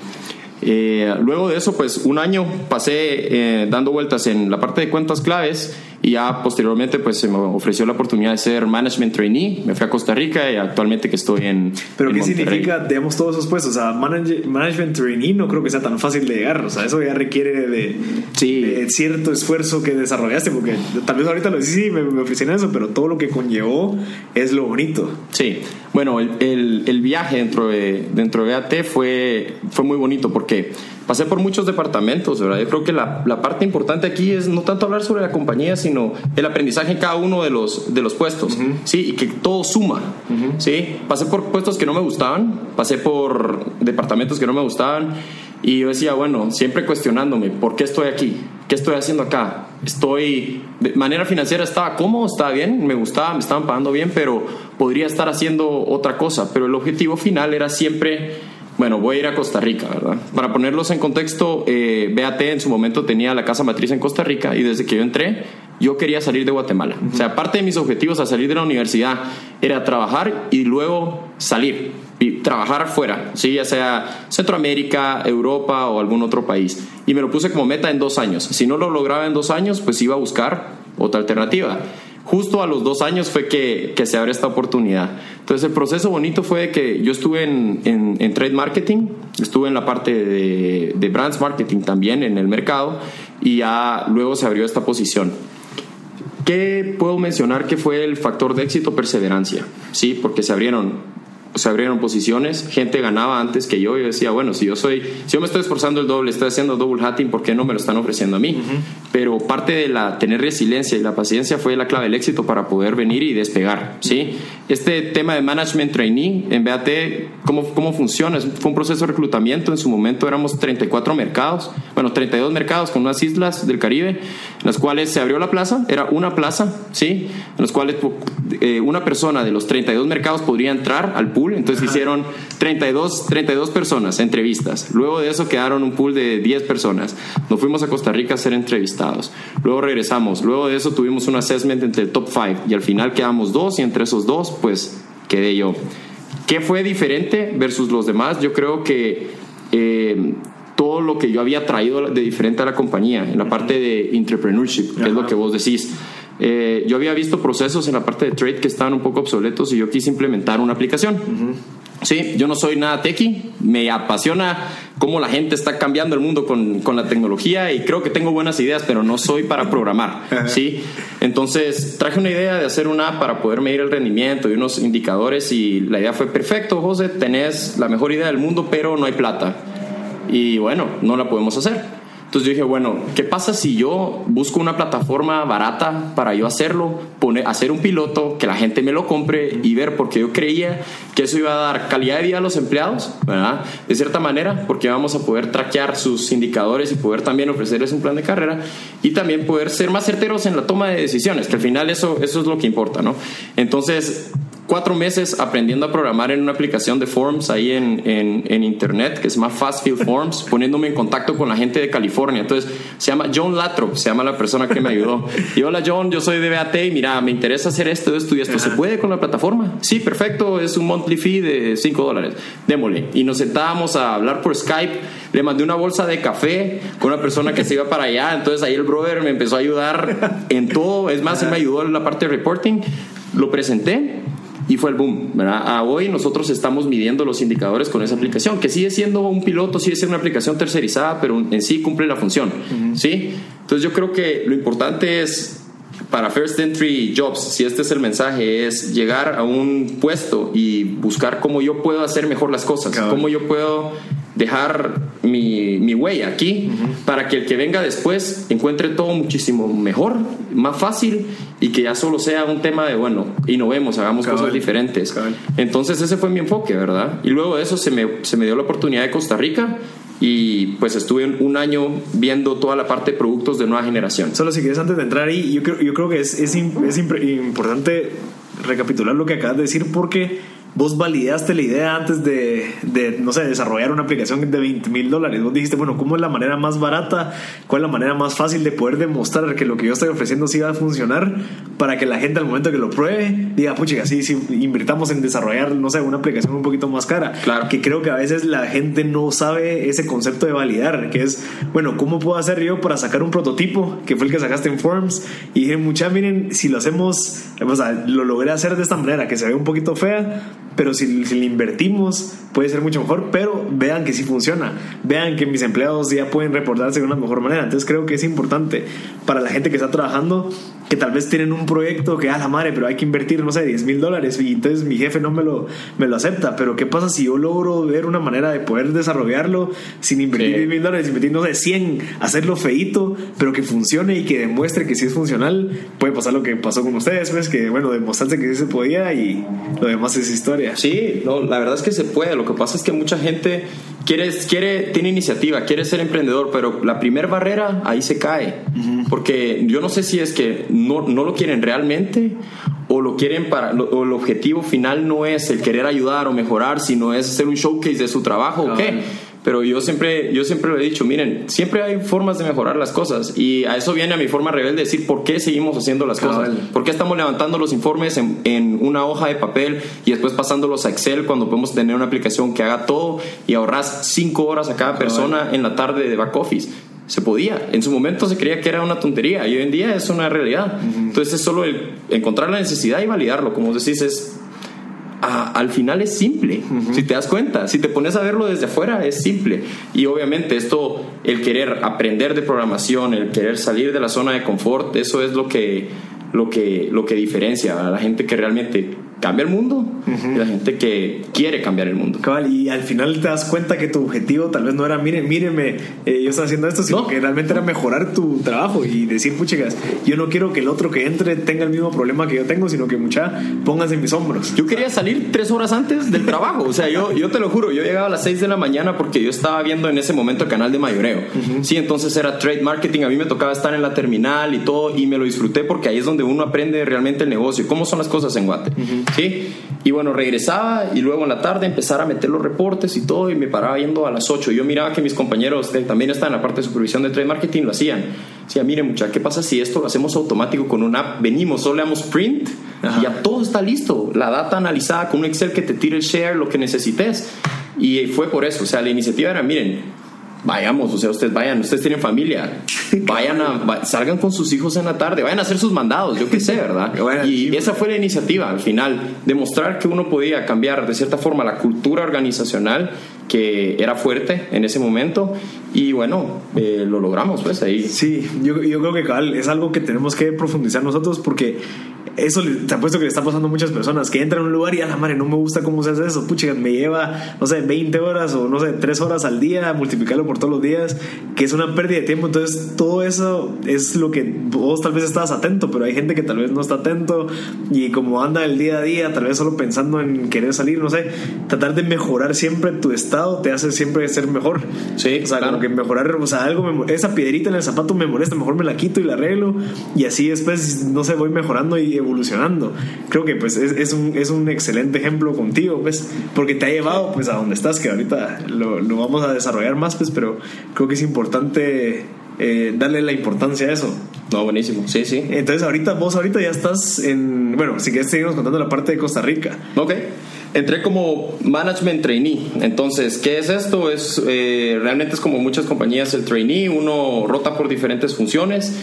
Eh, luego de eso, pues un año pasé eh, dando vueltas en la parte de cuentas claves y ya posteriormente pues se me ofreció la oportunidad de ser management trainee, me fui a Costa Rica y actualmente que estoy en Pero ¿qué significa, digamos, todos esos puestos? O sea, management trainee no creo que sea tan fácil de llegar, o sea, eso ya requiere de, cierto esfuerzo que desarrollaste, porque tal vez ahorita lo decís, sí, me, me ofrecieron eso, pero todo lo que conllevó es lo bonito. Sí, bueno, el, el, el viaje dentro de, dentro de AT fue, fue muy bonito porque pasé por muchos departamentos, ¿verdad? Yo creo que la, la, parte importante aquí es no tanto hablar sobre la compañía, sino el aprendizaje en cada uno de los, de los puestos, ¿sí? Y que todo suma, ¿sí? Pasé por puestos que no me gustaban, pasé por departamentos que no me gustaban y yo decía, bueno, siempre cuestionándome, ¿por qué estoy aquí? ¿Qué estoy haciendo acá? Estoy, de manera financiera estaba cómodo, estaba bien, me gustaba, me estaban pagando bien, pero podría estar haciendo otra cosa. Pero el objetivo final era siempre bueno, voy a ir a Costa Rica, ¿verdad? Para ponerlos en contexto, eh, BAT en su momento tenía la casa matriz en Costa Rica y desde que yo entré, yo quería salir de Guatemala. O sea, parte de mis objetivos al salir de la universidad era trabajar y luego salir y trabajar afuera, ¿sí? ya sea Centroamérica, Europa o algún otro país. Y me lo puse como meta en dos años. Si no lo lograba en dos años, pues iba a buscar otra alternativa justo a los dos años fue que, que, se abre esta oportunidad. Entonces el proceso bonito fue que yo estuve en, en, trade marketing, estuve en la parte de, de, brands marketing también en el mercado y ya luego se abrió esta posición. ¿Qué puedo mencionar que fue el factor de éxito? Perseverancia, ¿sí? Porque se abrieron se abrieron posiciones, gente ganaba antes que yo. Yo decía, bueno, si yo soy, si yo me estoy esforzando el doble, estoy haciendo double hatting, ¿por qué no me lo están ofreciendo a mí? Pero parte de la tener resiliencia y la paciencia fue la clave del éxito para poder venir y despegar, ¿sí? Este tema de management trainee en BAT, ¿cómo, cómo funciona? Fue un proceso de reclutamiento. En su momento éramos 34 mercados, bueno, 32 mercados con unas islas del Caribe, en las cuales se abrió la plaza, era una plaza, ¿sí? En las cuales eh, una persona de los 32 mercados podría entrar al pool entonces hicieron 32, 32 personas, entrevistas. Luego de eso quedaron un pool de 10 personas. Nos fuimos a Costa Rica a ser entrevistados. Luego regresamos. Luego de eso tuvimos un assessment entre el top 5 y al final quedamos dos y entre esos dos pues quedé yo. ¿Qué fue diferente versus los demás? Yo creo que eh, todo lo que yo había traído de diferente a la compañía en la parte de entrepreneurship, que es lo que vos decís. Eh, yo había visto procesos en la parte de trade que estaban un poco obsoletos y yo quise implementar una aplicación. Sí, yo no soy nada techie, me apasiona cómo la gente está cambiando el mundo con, con, la tecnología y creo que tengo buenas ideas, pero no soy para programar, ¿sí? Entonces traje una idea de hacer una app para poder medir el rendimiento y unos indicadores y la idea fue perfecto, José, tenés la mejor idea del mundo, pero no hay plata. Y bueno, no la podemos hacer. Entonces dije, bueno, ¿qué pasa si yo busco una plataforma barata para yo hacerlo, poner, hacer un piloto, que la gente me lo compre y ver, porque yo creía que eso iba a dar calidad de vida a los empleados, ¿verdad? De cierta manera, porque vamos a poder traquear sus indicadores y poder también ofrecerles un plan de carrera y también poder ser más certeros en la toma de decisiones, que al final eso, eso es lo que importa, ¿no? Entonces, cuatro meses aprendiendo a programar en una aplicación de Forms ahí en, en, internet que se llama Fastfield Forms, poniéndome en contacto con la gente de California. Entonces, se llama John Latrop, se llama la persona que me ayudó. Y hola John, yo soy de BAT y mira, me interesa hacer esto, esto y esto. ¿Se puede con la plataforma? Sí, perfecto, es un monthly fee de 5 dólares. Démosle. Y nos sentábamos a hablar por Skype. Le mandé una bolsa de café con una persona que se iba para allá. Entonces ahí el brother me empezó a ayudar en todo. Es más, él me ayudó en la parte de reporting. Lo presenté y fue el boom, ¿verdad? A hoy nosotros estamos midiendo los indicadores con esa aplicación, que sigue siendo un piloto, sigue siendo una aplicación tercerizada, pero en sí cumple la función, ¿sí? Entonces yo creo que lo importante es para First Entry Jobs, si este es el mensaje, es llegar a un puesto y buscar cómo yo puedo hacer mejor las cosas, cómo yo puedo dejar mi, mi huella aquí para que el que venga después encuentre todo muchísimo mejor, más fácil y que ya solo sea un tema de, bueno, innovemos, hagamos cosas diferentes. Entonces ese fue mi enfoque, ¿verdad? Y luego de eso se me, se me dio la oportunidad de Costa Rica y pues estuve un año viendo toda la parte de productos de nueva generación. Solo si quieres antes de entrar ahí, yo creo, yo creo que es, es, es importante recapitular lo que acabas de decir porque vos validaste la idea antes de, de, no sé, desarrollar una aplicación de 20 mil dólares. Vos dijiste, bueno, ¿cómo es la manera más barata? ¿Cuál es la manera más fácil de poder demostrar que lo que yo estoy ofreciendo sí va a funcionar para que la gente al momento que lo pruebe diga, pucha, sí, sí, invirtamos en desarrollar, no sé, una aplicación un poquito más cara? Claro. Que creo que a veces la gente no sabe ese concepto de validar, que es, bueno, ¿cómo puedo hacer yo para sacar un prototipo, que fue el que sacaste en Forms? Y dije, mucha, miren, si lo hacemos, o sea, lo logré hacer de esta manera, que se ve un poquito fea, pero si, si le invertimos puede ser mucho mejor, pero vean que sí funciona, vean que mis empleados ya pueden reportarse de una mejor manera. Entonces creo que es importante para la gente que está trabajando, que tal vez tienen un proyecto que a la madre, pero hay que invertir, no sé, 10 mil dólares y entonces mi jefe no me lo, me lo acepta, pero ¿qué pasa si yo logro ver una manera de poder desarrollarlo sin invertir 10 mil dólares, invertir, no sé, 100, hacerlo feito, pero que funcione y que demuestre que sí es funcional? Puede pasar lo que pasó con ustedes, pues, que bueno, demostraste que sí se podía y lo demás es historia. Sí, no, la verdad es que se puede. Lo que pasa es que mucha gente quiere, quiere tiene iniciativa, quiere ser emprendedor, pero la primera barrera ahí se cae. Porque yo no sé si es que no, no lo quieren realmente o lo quieren para o el objetivo final no es el querer ayudar o mejorar, sino es hacer un showcase de su trabajo o qué pero yo siempre, yo siempre lo he dicho, miren, siempre hay formas de mejorar las cosas y a eso viene a mi forma rebelde de decir por qué seguimos haciendo las cosas, por qué estamos levantando los informes en, en, una hoja de papel y después pasándolos a Excel cuando podemos tener una aplicación que haga todo y ahorras cinco horas a cada persona en la tarde de back office. Se podía. En su momento se creía que era una tontería y hoy en día es una realidad. Entonces es solo el encontrar la necesidad y validarlo. Como decís, es al final es simple, si te das cuenta, si te pones a verlo desde afuera es simple. Y obviamente esto, el querer aprender de programación, el querer salir de la zona de confort, eso es lo que, lo que, lo que diferencia a la gente que realmente cambia el mundo y la gente que quiere cambiar el mundo. Cabal, y al final te das cuenta que tu objetivo tal vez no era, miren, mírenme, eh, yo estoy haciendo esto, sino que realmente era mejorar tu trabajo y decir, puchicas, yo no quiero que el otro que entre tenga el mismo problema que yo tengo, sino que mucha pónganse en mis hombros. Yo quería salir tres horas antes del trabajo, o sea, yo, yo te lo juro, yo llegaba a las seis de la mañana porque yo estaba viendo en ese momento el canal de mayoreo. Sí, entonces era trade marketing, a mí me tocaba estar en la terminal y todo, y me lo disfruté porque ahí es donde uno aprende realmente el negocio, cómo son las cosas en Guate. ¿Sí? Y bueno, regresaba y luego en la tarde empezar a meter los reportes y todo y me paraba yendo a las 8. Yo miraba que mis compañeros también estaban en la parte de supervisión de trade marketing, lo hacían. Decía, mire mucha, ¿qué pasa si esto lo hacemos automático con una app? Venimos, solo le damos print y ya todo está listo. La data analizada con un Excel que te tire el share, lo que necesites. Y fue por eso, o sea, la iniciativa era, miren, vayamos, o sea, ustedes vayan, ustedes tienen familia, vayan a, salgan con sus hijos en la tarde, vayan a hacer sus mandados, yo qué sé, ¿verdad? y esa fue la iniciativa al final, demostrar que uno podía cambiar de cierta forma la cultura organizacional que era fuerte en ese momento y bueno, eh, lo logramos pues ahí. Sí, yo, yo creo que es algo que tenemos que profundizar nosotros porque eso te apuesto que le está pasando a muchas personas que entran a un lugar y a la madre no me gusta cómo se hace eso, pucha, me lleva, no sé, 20 horas o no sé, 3 horas al día, multiplicarlo por todos los días, que es una pérdida de tiempo. Entonces, todo eso es lo que vos tal vez estás atento, pero hay gente que tal vez no está atento y como anda el día a día, tal vez solo pensando en querer salir, no sé, tratar de mejorar siempre tu estado te hace siempre ser mejor. Sí, o sea, que mejorar, o sea, algo, esa piedrita en el zapato me molesta, mejor me la quito y la arreglo y así después, no sé, voy mejorando y evolucionando. Creo que pues es, es, un, es un excelente ejemplo contigo, pues, porque te ha llevado pues a donde estás, que ahorita lo, lo vamos a desarrollar más, pues, pero creo que es importante eh, darle la importancia a eso. No, buenísimo. Sí, sí. Entonces, ahorita, vos ahorita ya estás en. Bueno, si quieres, seguimos contando la parte de Costa Rica. Ok. Entré como management trainee. Entonces, ¿qué es esto? Es eh, realmente es como muchas compañías el trainee. Uno rota por diferentes funciones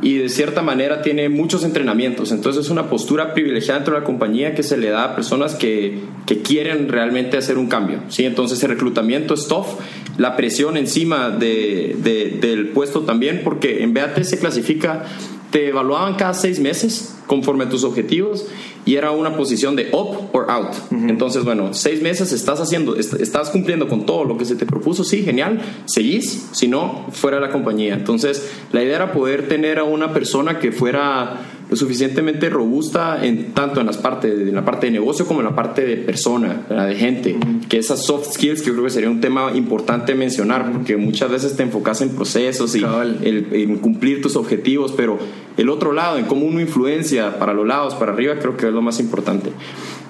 y de cierta manera tiene muchos entrenamientos. Entonces es una postura privilegiada dentro de la compañía que se le da a personas que, que quieren realmente hacer un cambio. ¿sí? Entonces el reclutamiento es la presión encima de, del puesto también, porque en BAT se clasifica, te evaluaban cada seis meses conforme a tus objetivos y era una posición de up or out. Entonces, bueno, seis meses estás haciendo, estás cumpliendo con todo lo que se te propuso, sí, genial, seguís, si no, fuera de la compañía. Entonces, la idea era poder tener a una persona que fuera lo suficientemente robusta en tanto en las partes en la parte de negocio como en la parte de persona de gente que esas soft skills que yo creo que sería un tema importante mencionar porque muchas veces te enfocas en procesos y en cumplir tus objetivos pero el otro lado en cómo uno influencia para los lados para arriba creo que es lo más importante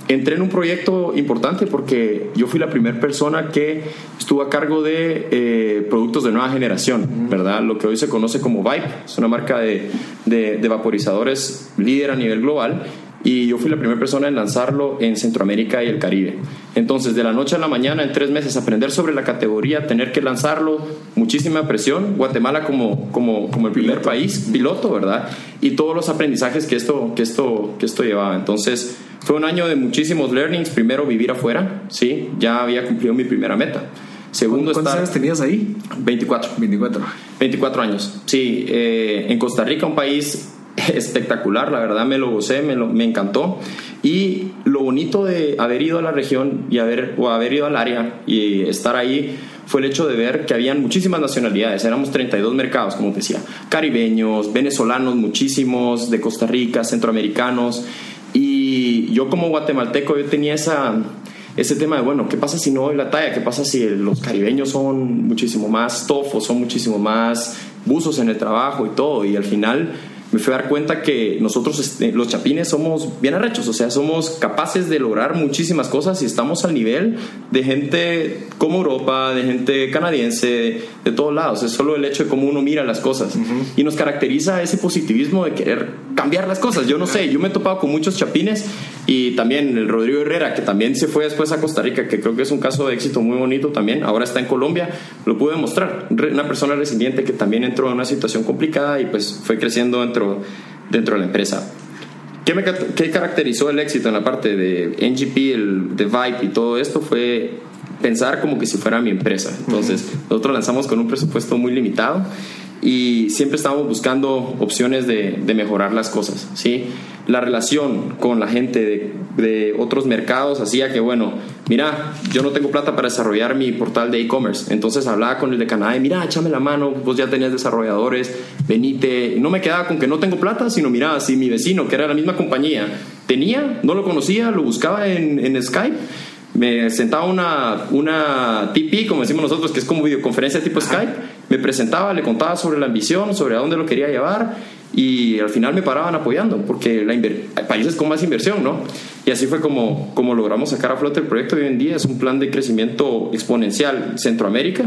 entré en un proyecto importante porque yo fui la primera persona que estuvo a cargo de eh, productos de nueva generación, ¿verdad? Lo que hoy se conoce como Vibe, es una marca de, de, vaporizadores líder a nivel global y yo fui la primera persona en lanzarlo en Centroamérica y el Caribe. Entonces, de la noche a la mañana, en tres meses, aprender sobre la categoría, tener que lanzarlo, muchísima presión, Guatemala como, como, como el primer país, piloto, ¿verdad? Y todos los aprendizajes que esto, que esto, que esto llevaba. Entonces, fue un año de muchísimos learnings. Primero, vivir afuera, ¿sí? Ya había cumplido mi primera meta. Segundo, ¿Cuántos años tenías ahí? 24. 24. 24 años, sí. Eh, en Costa Rica, un país espectacular, la verdad me lo gocé, me, me encantó. Y lo bonito de haber ido a la región y haber, o haber ido al área y estar ahí fue el hecho de ver que habían muchísimas nacionalidades, éramos 32 mercados, como decía, caribeños, venezolanos, muchísimos, de Costa Rica, centroamericanos, yo como guatemalteco yo tenía esa, ese tema de, bueno, ¿qué pasa si no doy la talla? ¿Qué pasa si los caribeños son muchísimo más tofos, son muchísimo más buzos en el trabajo y todo? Y al final me fui a dar cuenta que nosotros, este, los chapines, somos bien arrechos, o sea, somos capaces de lograr muchísimas cosas y estamos al nivel de gente como Europa, de gente canadiense, de todos lados. Es solo el hecho de cómo uno mira las cosas. Y nos caracteriza ese positivismo de querer cambiar las cosas. Yo no sé, yo me he topado con muchos chapines y también el Rodrigo Herrera, que también se fue después a Costa Rica, que creo que es un caso de éxito muy bonito también. Ahora está en Colombia, lo pude demostrar. Una persona resiliente que también entró en una situación complicada y pues fue creciendo entre dentro, de la empresa. ¿Qué, me, ¿Qué, caracterizó el éxito en la parte de NGP, el, de Vibe y todo esto? Fue pensar como que si fuera mi empresa. Entonces, nosotros lanzamos con un presupuesto muy limitado y siempre estábamos buscando opciones de, de mejorar las cosas. ¿sí? La relación con la gente de, de otros mercados hacía que, bueno, mira, yo no tengo plata para desarrollar mi portal de e-commerce. Entonces hablaba con el de Canadá y mira, échame la mano, vos ya tenías desarrolladores, venite. no me quedaba con que no tengo plata, sino mira, si mi vecino, que era la misma compañía, tenía, no lo conocía, lo buscaba en, en Skype me sentaba una, una TP, como decimos nosotros, que es como videoconferencia tipo Skype, me presentaba, le contaba sobre la ambición, sobre a dónde lo quería llevar y al final me paraban apoyando porque la países con más inversión, ¿no? Y así fue como, como logramos sacar a flote el proyecto hoy en día. Es un plan de crecimiento exponencial Centroamérica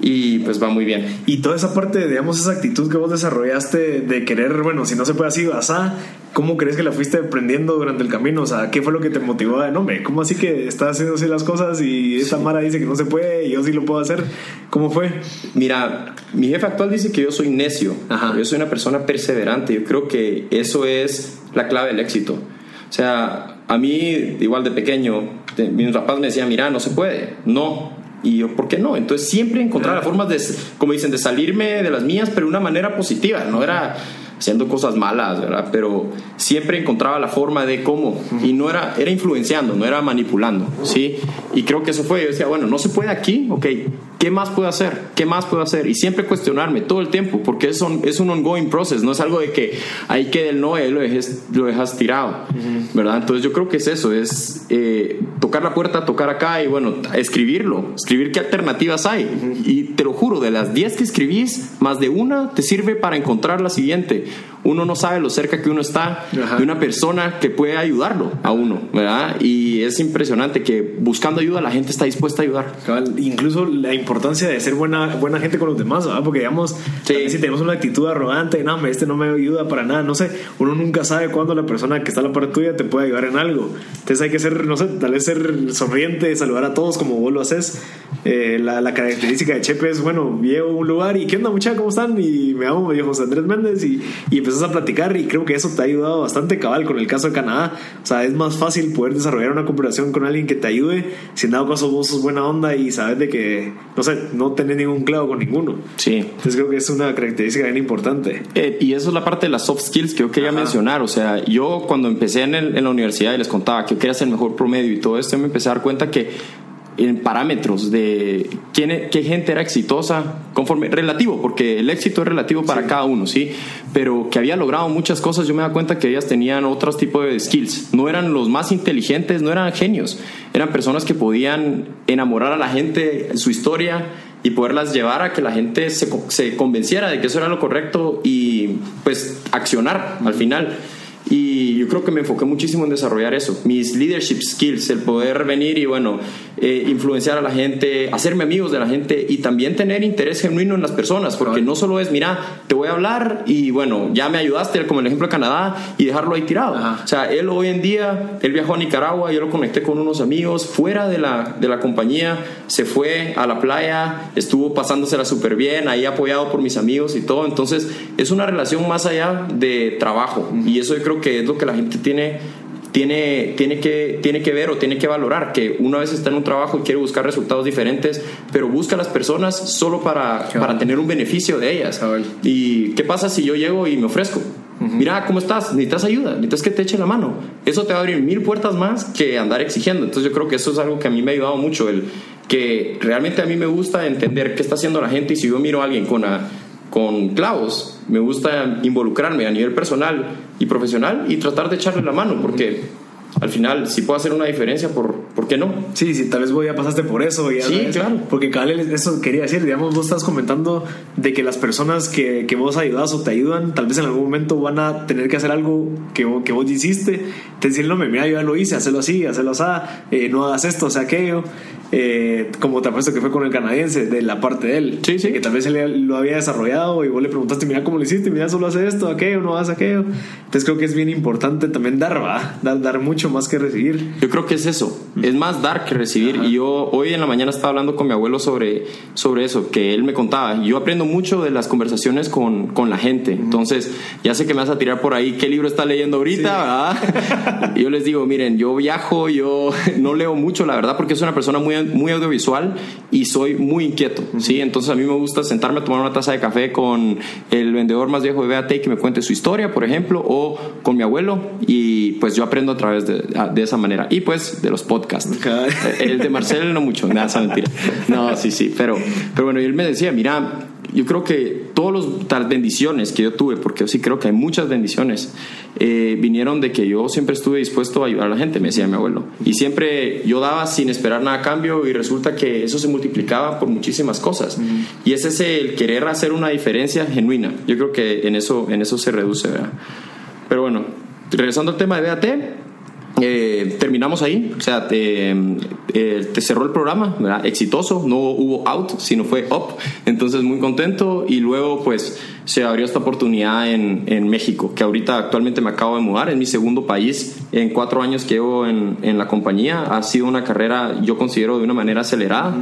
y pues va muy bien. Y toda esa parte, digamos, esa actitud que vos desarrollaste de querer, bueno, si no se puede así, asá, ¿cómo crees que la fuiste aprendiendo durante el camino? O sea, ¿qué fue lo que te motivó de, no, me, ¿cómo así que estás haciendo así las cosas y esta Mara dice que no se puede y yo sí lo puedo hacer? ¿Cómo fue? Mira, mi jefe actual dice que yo soy necio, yo soy una persona perseverante, yo creo que eso es la clave del éxito. O sea, a mí, igual de pequeño, mis papás me decían, mira, no se puede, no. Y yo, ¿por qué no? Entonces siempre encontraba formas de, como dicen, de salirme de las mías, pero de una manera positiva. No era haciendo cosas malas, ¿verdad? Pero siempre encontraba la forma de cómo. Y no era, era influenciando, no era manipulando, ¿sí? Y creo que eso fue, yo decía, bueno, no se puede aquí, ok, ¿qué más puedo hacer? ¿Qué más puedo hacer? Y siempre cuestionarme todo el tiempo, porque es un, es un ongoing process, no es algo de que ahí quede el no y lo dejes, lo dejas tirado, ¿verdad? Entonces yo creo que es eso, es eh, tocar la puerta, tocar acá y bueno, escribirlo, escribir qué alternativas hay. Y te lo juro, de las 10 que escribís, más de una te sirve para encontrar la siguiente uno no sabe lo cerca que uno está Ajá. de una persona que puede ayudarlo a uno, ¿verdad? Y es impresionante que buscando ayuda la gente está dispuesta a ayudar. Cabal, incluso la importancia de ser buena, buena gente con los demás, ¿verdad? Porque digamos, Sí. si tenemos una actitud arrogante, no, este no me ayuda para nada, no sé, uno nunca sabe cuándo la persona que está a la par tuya te puede ayudar en algo. Entonces hay que ser, no sé, tal vez ser sonriente, saludar a todos como vos lo haces. Eh, la, la característica de Chepe es, bueno, llego a un lugar y ¿qué onda muchachos? ¿Cómo están? Y me llamo, me dijo José Andrés Méndez y, y empezás a platicar y creo que eso te ha ayudado bastante cabal con el caso de Canadá. O sea, es más fácil poder desarrollar una cooperación con alguien que te ayude si en dado caso vos sos buena onda y sabes de que, no sé, no tenés ningún clavo con ninguno. Sí. Entonces creo que es una característica bien importante. Eh, y eso es la parte de las soft skills que yo quería Ajá. mencionar. O sea, yo cuando empecé en, el- en la universidad y les contaba que yo quería ser el mejor promedio y todo esto, me empecé a dar cuenta que en parámetros de quién, e- qué gente era exitosa, conforme relativo, porque el éxito es relativo para cada uno, ¿sí? Pero que había logrado muchas cosas, yo me daba cuenta que ellas tenían otros tipos de skills. No eran los más inteligentes, no eran genios, eran personas que podían enamorar a la gente, su historia y poderlas llevar a que la gente se, se convenciera de que eso era lo correcto y pues accionar al final. Y yo creo que me enfoqué muchísimo en desarrollar eso, mis leadership skills, el poder venir y bueno, eh, influenciar a la gente, hacerme amigos de la gente y también tener interés genuino en las personas, porque no solo es, mira, te voy a hablar y bueno, ya me ayudaste, como el ejemplo de Canadá, y dejarlo ahí tirado. Ajá. O sea, él hoy en día, él viajó a Nicaragua, yo lo conecté con unos amigos fuera de la, de la compañía, se fue a la playa, estuvo pasándosela súper bien, ahí apoyado por mis amigos y todo. Entonces, es una relación más allá de trabajo. Y eso yo creo que es lo que la gente tiene. Tiene, tiene, que, tiene que ver o tiene que valorar que una vez está en un trabajo y quiere buscar resultados diferentes, pero busca a las personas solo para, para tener un beneficio de ellas. ¿Y qué pasa si yo llego y me ofrezco? Mira, ¿cómo estás? Necesitas ayuda, necesitas que te eche la mano. Eso te va a abrir mil puertas más que andar exigiendo. Entonces yo creo que eso es algo que a mí me ha ayudado mucho, el que realmente a mí me gusta entender qué está haciendo la gente y si yo miro a alguien con, a- con clavos, me gusta involucrarme a nivel personal y profesional y tratar de echarle la mano, porque al final si puedo hacer una diferencia, ¿por, ¿por qué no? Sí, sí, tal vez vos ya pasaste por eso. Ya Sí, sabes. claro. Porque cabal, eso quería decir, digamos, vos estás comentando de que las personas que, que vos ayudas o te ayudan, tal vez en algún momento van a tener que hacer algo que, vos- que vos hiciste. Te decir, no, mira, yo ya lo hice, hazlo así, hazlo así, eh, no hagas esto, o sea, aquello. Eh, como te apuesto que fue con el canadiense, de la parte de él. Sí, sí. Que tal vez él lo había desarrollado y vos le preguntaste, mira cómo lo hiciste, mira, solo hace esto, aquello, no hagas aquello. Entonces creo que es bien importante también dar, va, dar, dar mucho más que recibir. Yo creo que es eso, es más dar que recibir. Y yo hoy en la mañana estaba hablando con mi abuelo sobre, sobre eso, que él me contaba. Yo aprendo mucho de las conversaciones con, con la gente. Entonces, ya sé que me vas a tirar por ahí qué libro está leyendo ahorita, ¿verdad? Y yo les digo, miren, yo viajo, yo no leo mucho, la verdad, porque soy una persona muy, muy audiovisual y soy muy inquieto, ¿sí? Entonces, a mí me gusta sentarme a tomar una taza de café con el vendedor más viejo de BAT que me cuente su historia, por ejemplo, o con mi abuelo y pues yo aprendo a través de, de esa manera. Y pues de los podcasts. Ajá. El de Marcel no mucho, nada, esa mentira. No, sí, sí, pero, pero bueno, y él me decía, mira, yo creo que todas las bendiciones que yo tuve, porque yo sí creo que hay muchas bendiciones, eh, vinieron de que yo siempre estuve dispuesto a ayudar a la gente, me decía mi abuelo. Y siempre yo daba sin esperar nada a cambio y resulta que eso se multiplicaba por muchísimas cosas. Y es ese el querer hacer una diferencia genuina. Yo creo que en eso, en eso se reduce, ¿verdad? Pero bueno, regresando al tema de BAT, eh, terminamos ahí, o sea, te, eh, te cerró el programa, ¿verdad? exitoso, no hubo out, sino fue up, entonces muy contento y luego pues se abrió esta oportunidad en, en México, que ahorita actualmente me acabo de mudar, es mi segundo país, en cuatro años que llevo en, en la compañía, ha sido una carrera, yo considero, de una manera acelerada.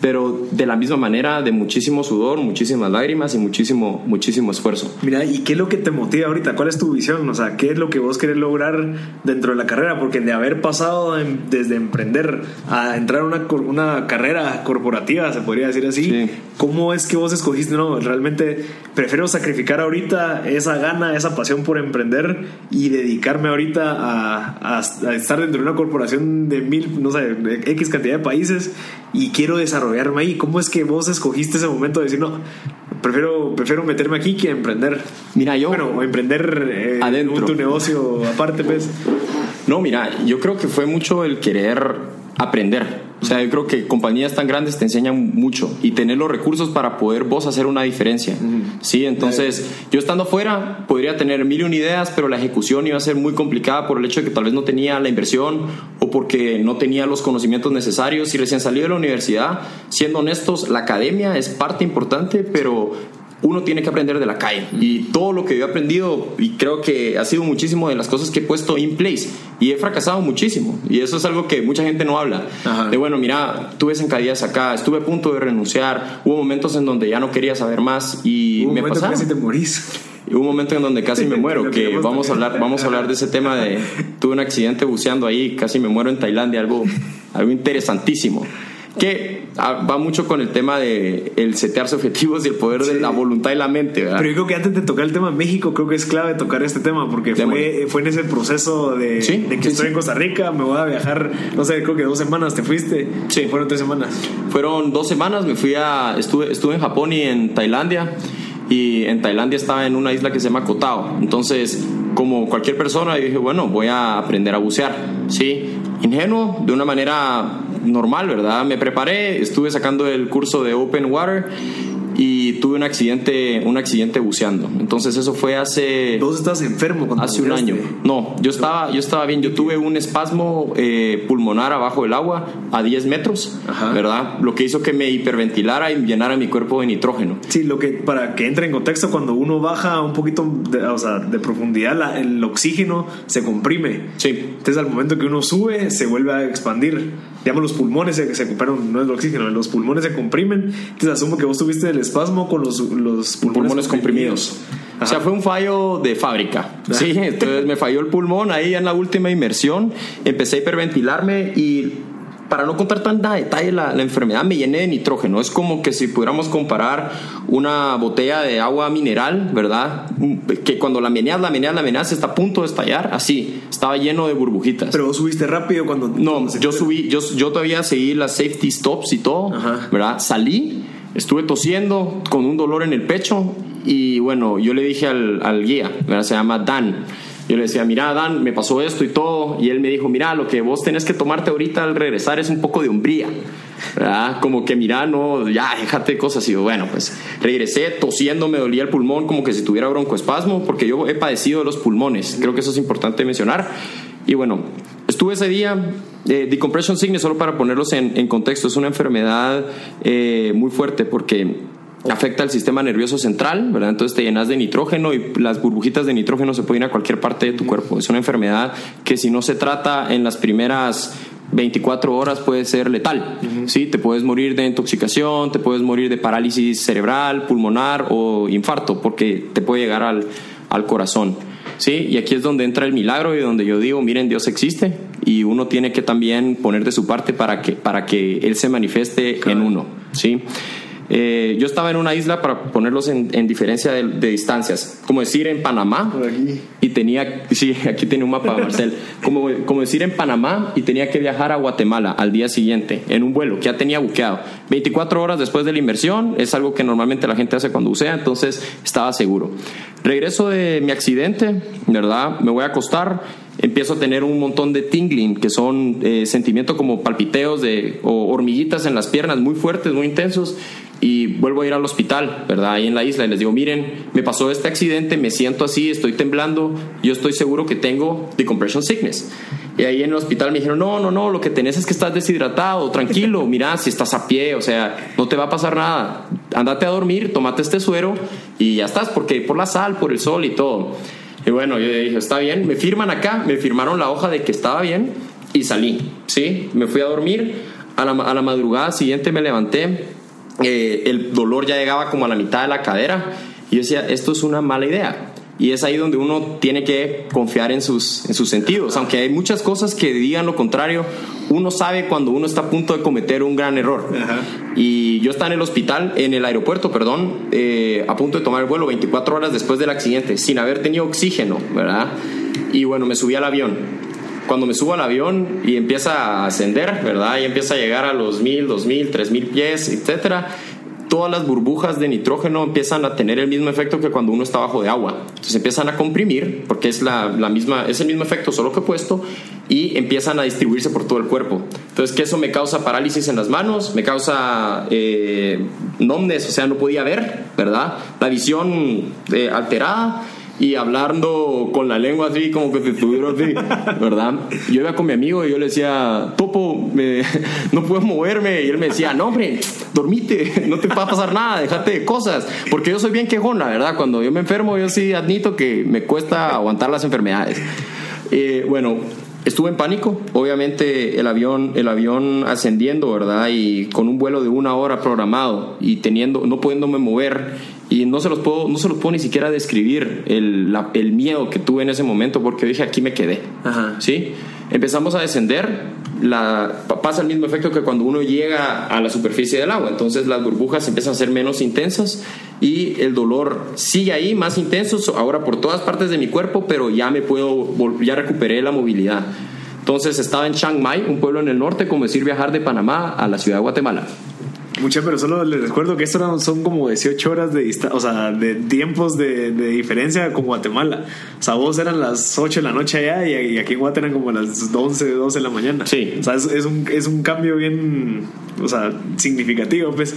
Pero de la misma manera, de muchísimo sudor, muchísimas lágrimas y muchísimo, muchísimo esfuerzo. Mira, ¿y qué es lo que te motiva ahorita? ¿Cuál es tu visión? O sea, ¿qué es lo que vos querés lograr dentro de la carrera? Porque de haber pasado en- desde emprender a entrar a una, una carrera corporativa, se podría decir así, Sí. ¿cómo es que vos escogiste? No, realmente prefiero sacrificar ahorita esa gana, esa pasión por emprender y dedicarme ahorita a, a- a estar dentro de una corporación de mil, no sé, X cantidad de países y quiero desarrollarme ahí. ¿Cómo es que vos escogiste ese momento de decir, no, prefiero, prefiero meterme aquí que emprender? Mira, yo... Bueno, o emprender eh, Adentro. tu negocio aparte, pues. No, mira, yo creo que fue mucho el querer aprender. O sea, yo creo que compañías tan grandes te enseñan mucho y tener los recursos para poder vos hacer una diferencia. Sí, entonces yo estando afuera podría tener mil y ideas, pero la ejecución iba a ser muy complicada por el hecho de que tal vez no tenía la inversión o porque no tenía los conocimientos necesarios. Y recién salido de la universidad, siendo honestos, la academia es parte importante, pero uno tiene que aprender de la calle. Y todo lo que yo he aprendido, y creo que ha sido muchísimo de las cosas que he puesto in place. Y he fracasado muchísimo. Y eso es algo que mucha gente no habla. De bueno, mira, tuve zancadillas acá, estuve a punto de renunciar. Hubo momentos en donde ya no quería saber más y Hubo me pasaron. casi te morís. Hubo un momento en donde casi me muero, que vamos a hablar, vamos a hablar de ese tema de tuve un accidente buceando ahí, casi me muero en Tailandia, algo, algo interesantísimo. Que ah, va mucho con el tema de el setearse objetivos y el poder de Sí. la voluntad y la mente, ¿verdad? Pero yo creo que antes de tocar el tema México, creo que es clave tocar este tema porque fue, Démosle. fue en ese proceso de, Sí, de que sí, estoy en Costa Rica, me voy a viajar, no sé, creo que dos semanas te fuiste. Sí. Fueron tres semanas. Fueron dos semanas, me fui a, estuve, estuve en Japón y en Tailandia. Y en Tailandia estaba en una isla que se llama Koh Tao. Entonces, como cualquier persona, yo dije, bueno, voy a aprender a bucear. Sí, ingenuo, de una manera normal, ¿verdad? Me preparé, estuve sacando el curso de Open Water y tuve un accidente, un accidente buceando. Entonces, eso fue hace... Vos estás enfermo cuando Hace un año. No, yo estaba, yo estaba bien. Yo tuve un espasmo eh, pulmonar abajo del agua a 10 metros, Ajá. ¿verdad? Lo que hizo que me hiperventilara y llenara mi cuerpo de nitrógeno. Sí, lo que para que entre en contexto, cuando uno baja un poquito de, o sea, de profundidad, la- el oxígeno se comprime. Sí. Entonces, al momento que uno sube, se vuelve a expandir. Digamos, los pulmones se, se perdón, no es el oxígeno, los pulmones se comprimen. Entonces, asumo que vos tuviste el espasmo con los, los pulmones, Pulmones comprimidos. O sea, fue un fallo de fábrica. Sí, entonces me falló el pulmón ahí en la última inmersión. Empecé a hiperventilarme y para no contar tanta detalle la, la enfermedad me llené de nitrógeno. Es como que si pudiéramos comparar una botella de agua mineral, ¿verdad? Que cuando la meneas, la meneas, la meneas, está a punto de estallar. Así, estaba lleno de burbujitas. Pero vos subiste rápido cuando. No, cuando yo subí, yo, yo todavía seguí las safety stops y todo, Ajá. ¿verdad? Salí, estuve tosiendo con un dolor en el pecho y bueno, yo le dije al, al guía, ¿verdad? Se llama Dan. Yo le decía, mira, Dan, me pasó esto y todo. Y él me dijo, mira, lo que vos tenés que tomarte ahorita al regresar es un poco de umbría. ¿verdad? Como que, mira, no, ya, déjate cosas. Y bueno, pues regresé tosiendo, me dolía el pulmón como que si tuviera broncoespasmo, porque yo he padecido de los pulmones. Creo que eso es importante mencionar. Y bueno, estuve ese día. Eh, decompression sickness, solo para ponerlos en, en contexto, es una enfermedad eh, muy fuerte porque afecta al sistema nervioso central, ¿verdad? Entonces te llenas de nitrógeno y las burbujitas de nitrógeno se pueden ir a cualquier parte de tu cuerpo. Es una enfermedad que si no se trata en las primeras 24 horas puede ser letal. ¿sí? Te puedes morir de intoxicación, te puedes morir de parálisis cerebral, pulmonar o infarto, porque te puede llegar al, al corazón. ¿sí? Y aquí es donde entra el milagro y donde yo digo, miren, Dios existe y uno tiene que también poner de su parte para que, para que Él se manifieste en uno. ¿sí? Eh, yo estaba en una isla para ponerlos en, en diferencia de, de distancias, como decir en Panamá y tenía, sí, aquí tiene un mapa Marcel, como, como decir en Panamá y tenía que viajar a Guatemala al día siguiente en un vuelo que ya tenía buqueado. 24 horas después de la inversión, es algo que normalmente la gente hace cuando bucea, entonces estaba seguro. Regreso de mi accidente, ¿verdad? Me voy a acostar, empiezo a tener un montón de tingling, que son eh, sentimientos como palpiteos de, o hormiguitas en las piernas muy fuertes, muy intensos y vuelvo a ir al hospital, ¿verdad? Ahí en la isla y les digo, miren, me pasó este accidente, me siento así, estoy temblando, yo estoy seguro que tengo decompression sickness. Y ahí en el hospital me dijeron, no, no, no, lo que tenés es que estás deshidratado, tranquilo, mira, si estás a pie, o sea, no te va a pasar nada, andate a dormir, tomate este suero y ya estás, porque por la sal, por el sol y todo. Y bueno, yo dije, está bien, me firman acá, me firmaron la hoja de que estaba bien y salí, ¿sí? Me fui a dormir, a la, a la madrugada siguiente me levanté, eh, el dolor ya llegaba como a la mitad de la cadera y yo decía, esto es una mala idea. Y es ahí donde uno tiene que confiar en sus, en sus sentidos. Aunque hay muchas cosas que digan lo contrario, uno sabe cuando uno está a punto de cometer un gran error. Ajá. Y yo estaba en el hospital, en el aeropuerto, perdón, eh, a punto de tomar el vuelo 24 horas después del accidente, sin haber tenido oxígeno, ¿verdad? Y bueno, me subí al avión. Cuando me subo al avión y empieza a ascender, ¿verdad? Y empieza a llegar a los 1000, 2000, 3000 pies, etcétera. Todas las burbujas de nitrógeno empiezan a tener el mismo efecto que cuando uno está bajo de agua. Entonces empiezan a comprimir, porque es, la, la misma, es el mismo efecto, solo que puesto, y empiezan a distribuirse por todo el cuerpo. Entonces, que eso me causa parálisis en las manos, me causa eh, o sea, no podía ver, ¿verdad? La visión eh, alterada y hablando con la lengua así, como que se estuviera así, ¿verdad? Yo iba con mi amigo y yo le decía, Topo, me, no puedo moverme. Y él me decía, no, hombre, dormite, no te va a pasar nada, déjate de cosas. Porque yo soy bien quejona, ¿verdad? Cuando yo me enfermo, yo sí admito que me cuesta aguantar las enfermedades. Eh, bueno, estuve en pánico, obviamente el avión, el avión ascendiendo, ¿verdad? Y con un vuelo de una hora programado y teniendo, no pudiéndome mover y no se los puedo, no se los puedo ni siquiera describir el, el miedo que tuve en ese momento porque dije aquí me quedé. ¿Sí? Empezamos a descender, la, pasa el mismo efecto que cuando uno llega a la superficie del agua, entonces las burbujas empiezan a ser menos intensas y el dolor sigue ahí, más intenso, ahora por todas partes de mi cuerpo, pero ya me puedo, ya recuperé la movilidad. Entonces estaba en Chiang Mai, un pueblo en el norte, como decir viajar de Panamá a la ciudad de Guatemala. Mucha, pero solo les recuerdo que esto son como 18 horas de o sea, de tiempos de, diferencia con Guatemala. O sea, vos eran las 8 de la noche allá y, aquí en Guatemala eran como las 11, 12 de la mañana. Sí. O sea, es, un, es un cambio bien, o sea, significativo, pues.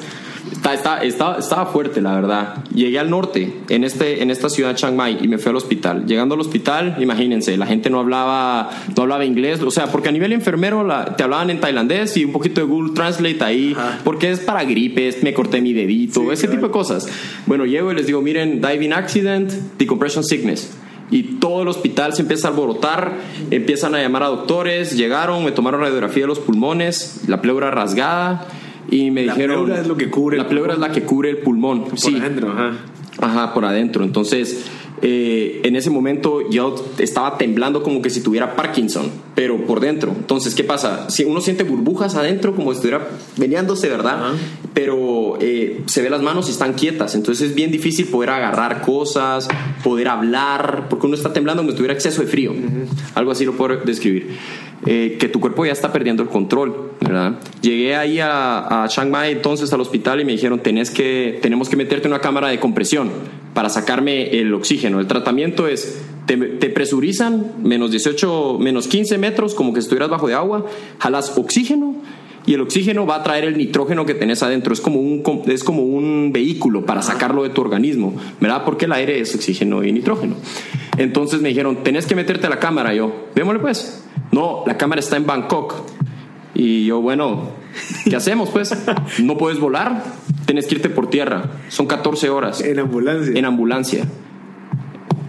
Está, está, estaba fuerte, la verdad. Llegué al norte, en, este, en esta ciudad Chiang Mai, y me fui al hospital. Llegando al hospital, imagínense, la gente no hablaba, no hablaba inglés, o sea, porque a nivel enfermero te hablaban en tailandés y un poquito de Google Translate ahí, porque es para gripes, me corté mi dedito, ese tipo de cosas. Bueno, llego y les digo, miren, diving accident, decompression sickness y todo el hospital se empieza a alborotar, empiezan a llamar a doctores, llegaron, me tomaron radiografía de los pulmones, la pleura rasgada y me dijeron... La pleura es lo que cubre La pleura es la que cubre el pulmón. Por adentro, ajá. Ajá, por adentro. Entonces, eh, en ese momento yo estaba temblando como que si tuviera Parkinson, pero por dentro. Entonces, ¿qué pasa? Si uno siente burbujas adentro, como si estuviera veneándose, ¿verdad? Pero eh, se ve las manos y están quietas. Entonces es bien difícil poder agarrar cosas, poder hablar, porque uno está temblando como si tuviera exceso de frío. Algo así lo puedo describir. Eh, que tu cuerpo ya está perdiendo el control, ¿verdad? Llegué ahí a, a, Chiang Mai entonces al hospital y me dijeron, Tenés que, tenemos que meterte en una cámara de compresión para sacarme el oxígeno. El tratamiento es, te, presurizan menos 18, menos 15 metros, como que estuvieras bajo de agua, jalas oxígeno y el oxígeno va a traer el nitrógeno que tenés adentro. Es como un, es como un vehículo para sacarlo de tu organismo, ¿verdad? Porque el aire es oxígeno y nitrógeno. Entonces me dijeron, tenés que meterte a la cámara. yo, démosle pues. No, la cámara está en Bangkok. Y yo, bueno, ¿qué hacemos pues? No puedes volar, tienes que irte por tierra. Son 14 horas. En ambulancia. En ambulancia.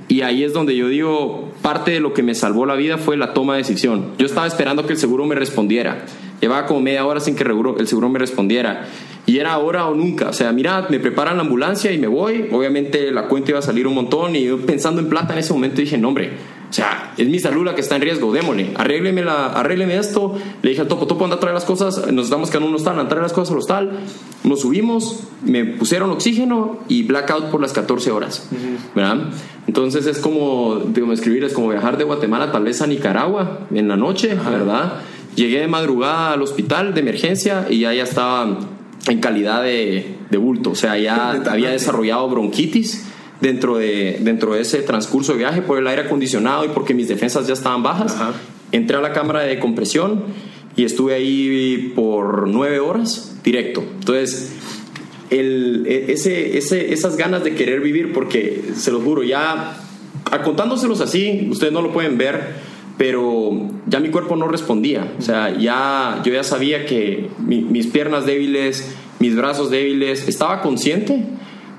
Y ahí es donde yo digo, parte de lo que me salvó la vida fue la toma de decisión. Yo estaba esperando que el seguro me respondiera. Llevaba como media hora sin que el seguro me respondiera. Y era ahora o nunca. O sea, mira, me preparan la ambulancia y me voy. Obviamente la cuenta iba a salir un montón. Y yo pensando en plata en ese momento dije, no, hombre, o sea, es mi salud la que está en riesgo, démosle, arrégleme, la, arrégleme esto. Le dije al topo, topo, anda a traer las cosas, nos estamos quedando en un hostal, anda a traer las cosas al hostal. Nos subimos, me pusieron oxígeno y blackout por las 14 horas, ¿verdad? Entonces es como, digo, escribir, es como viajar de Guatemala tal vez a Nicaragua en la noche, ¿verdad? Llegué de madrugada al hospital de emergencia y ya, ya estaba en calidad de, de bulto, o sea, ya había desarrollado bronquitis dentro de, dentro de ese transcurso de viaje por el aire acondicionado y porque mis defensas ya estaban bajas. Entré a la cámara de compresión y estuve ahí por nueve horas directo. Entonces, el, e, ese, ese, esas ganas de querer vivir, porque se los juro, ya contándoselos así, ustedes no lo pueden ver, pero ya mi cuerpo no respondía. O sea, ya yo ya sabía que mis piernas débiles, mis brazos débiles, estaba consciente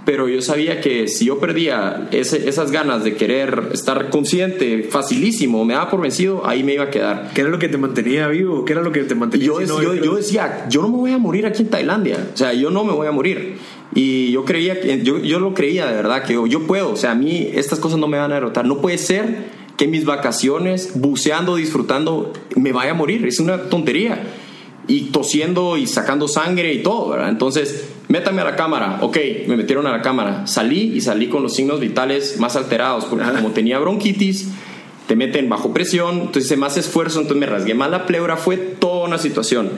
pero yo sabía que si yo perdía esas ganas de querer estar consciente facilísimo, me daba por vencido, ahí me iba a quedar. ¿Qué era lo que te mantenía vivo? ¿Qué era lo que te mantenía yo, yo, yo, decía, yo no me voy a morir aquí en Tailandia, o sea, yo no me voy a morir. Y yo creía, que, yo, yo lo creía de verdad, que yo, puedo, o sea, a mí estas cosas no me van a derrotar, no puede ser que mis vacaciones, buceando, disfrutando, me vaya a morir, es una tontería. Y tosiendo y sacando sangre y todo, ¿verdad? Entonces métame a la cámara. Ok, me metieron a la cámara. Salí y salí con los signos vitales más alterados, porque como tenía bronquitis, te meten bajo presión, entonces hice más esfuerzo, entonces me rasgué más la pleura, fue toda una situación.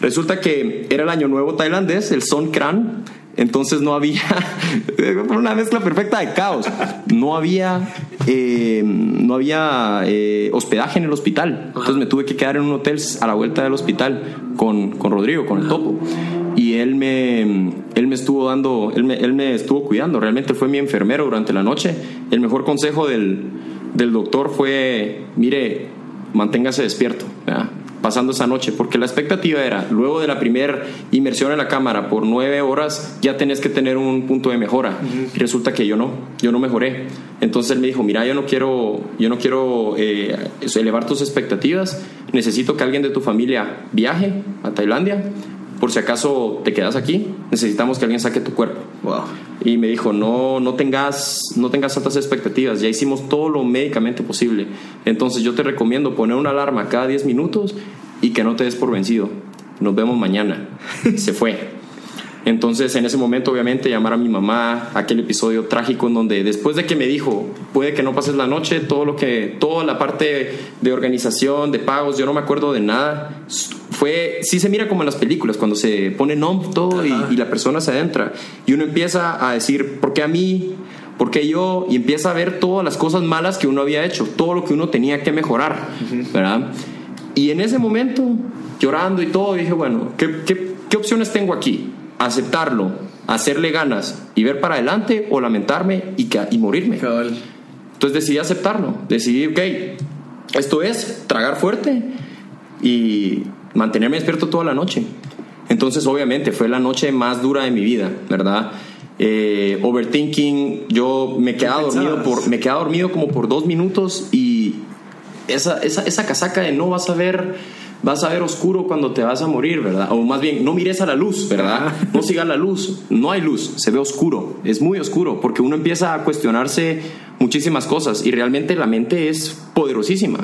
Resulta que era el año nuevo tailandés, el Songkran, Entonces no había, una mezcla perfecta de caos. No había, eh, no había eh, hospedaje en el hospital. Entonces me tuve que quedar en un hotel a la vuelta del hospital con, con Rodrigo, con el topo. Y él me, él me estuvo dando, él me, él me estuvo cuidando. Realmente fue mi enfermero durante la noche. El mejor consejo del, del doctor fue, mire, manténgase despierto pasando esa noche, porque la expectativa era, luego de la primera inmersión en la cámara por nueve horas, ya tenés que tener un punto de mejora. Y resulta que yo no, yo no mejoré. Entonces él me dijo, mira, yo no quiero, yo no quiero eh, elevar tus expectativas, necesito que alguien de tu familia viaje a Tailandia, por si acaso te quedas aquí, necesitamos que alguien saque tu cuerpo. Y me dijo, no, no, tengas, no tengas altas expectativas, ya hicimos todo lo médicamente posible. Entonces yo te recomiendo poner una alarma cada 10 minutos y que no te des por vencido. Nos vemos mañana. Se fue. Entonces, en ese momento, obviamente, llamar a mi mamá, aquel episodio trágico en donde después de que me dijo, puede que no pases la noche, todo lo que, toda la parte de organización, de pagos, yo no me acuerdo de nada. Fue, sí se mira como en las películas, cuando se pone nombre todo y, y, la persona se adentra. Y uno empieza a decir, ¿por qué a mí? ¿Por qué yo? Y empieza a ver todas las cosas malas que uno había hecho, todo lo que uno tenía que mejorar, ¿verdad? Y en ese momento, llorando y todo, dije, bueno, ¿qué, qué, qué opciones tengo aquí? aceptarlo, hacerle ganas y ver para adelante o lamentarme y, y morirme. Entonces decidí aceptarlo, decidí, ok, esto es tragar fuerte y mantenerme despierto toda la noche. Entonces obviamente fue la noche más dura de mi vida, ¿verdad? Eh, overthinking, yo me quedaba dormido por, me quedaba dormido como por dos minutos y esa, esa, esa casaca de no vas a ver vas a ver oscuro cuando te vas a morir, ¿verdad? O más bien, no mires a la luz, ¿verdad? No sigas la luz, no hay luz, se ve oscuro, es muy oscuro, porque uno empieza a cuestionarse muchísimas cosas y realmente la mente es poderosísima.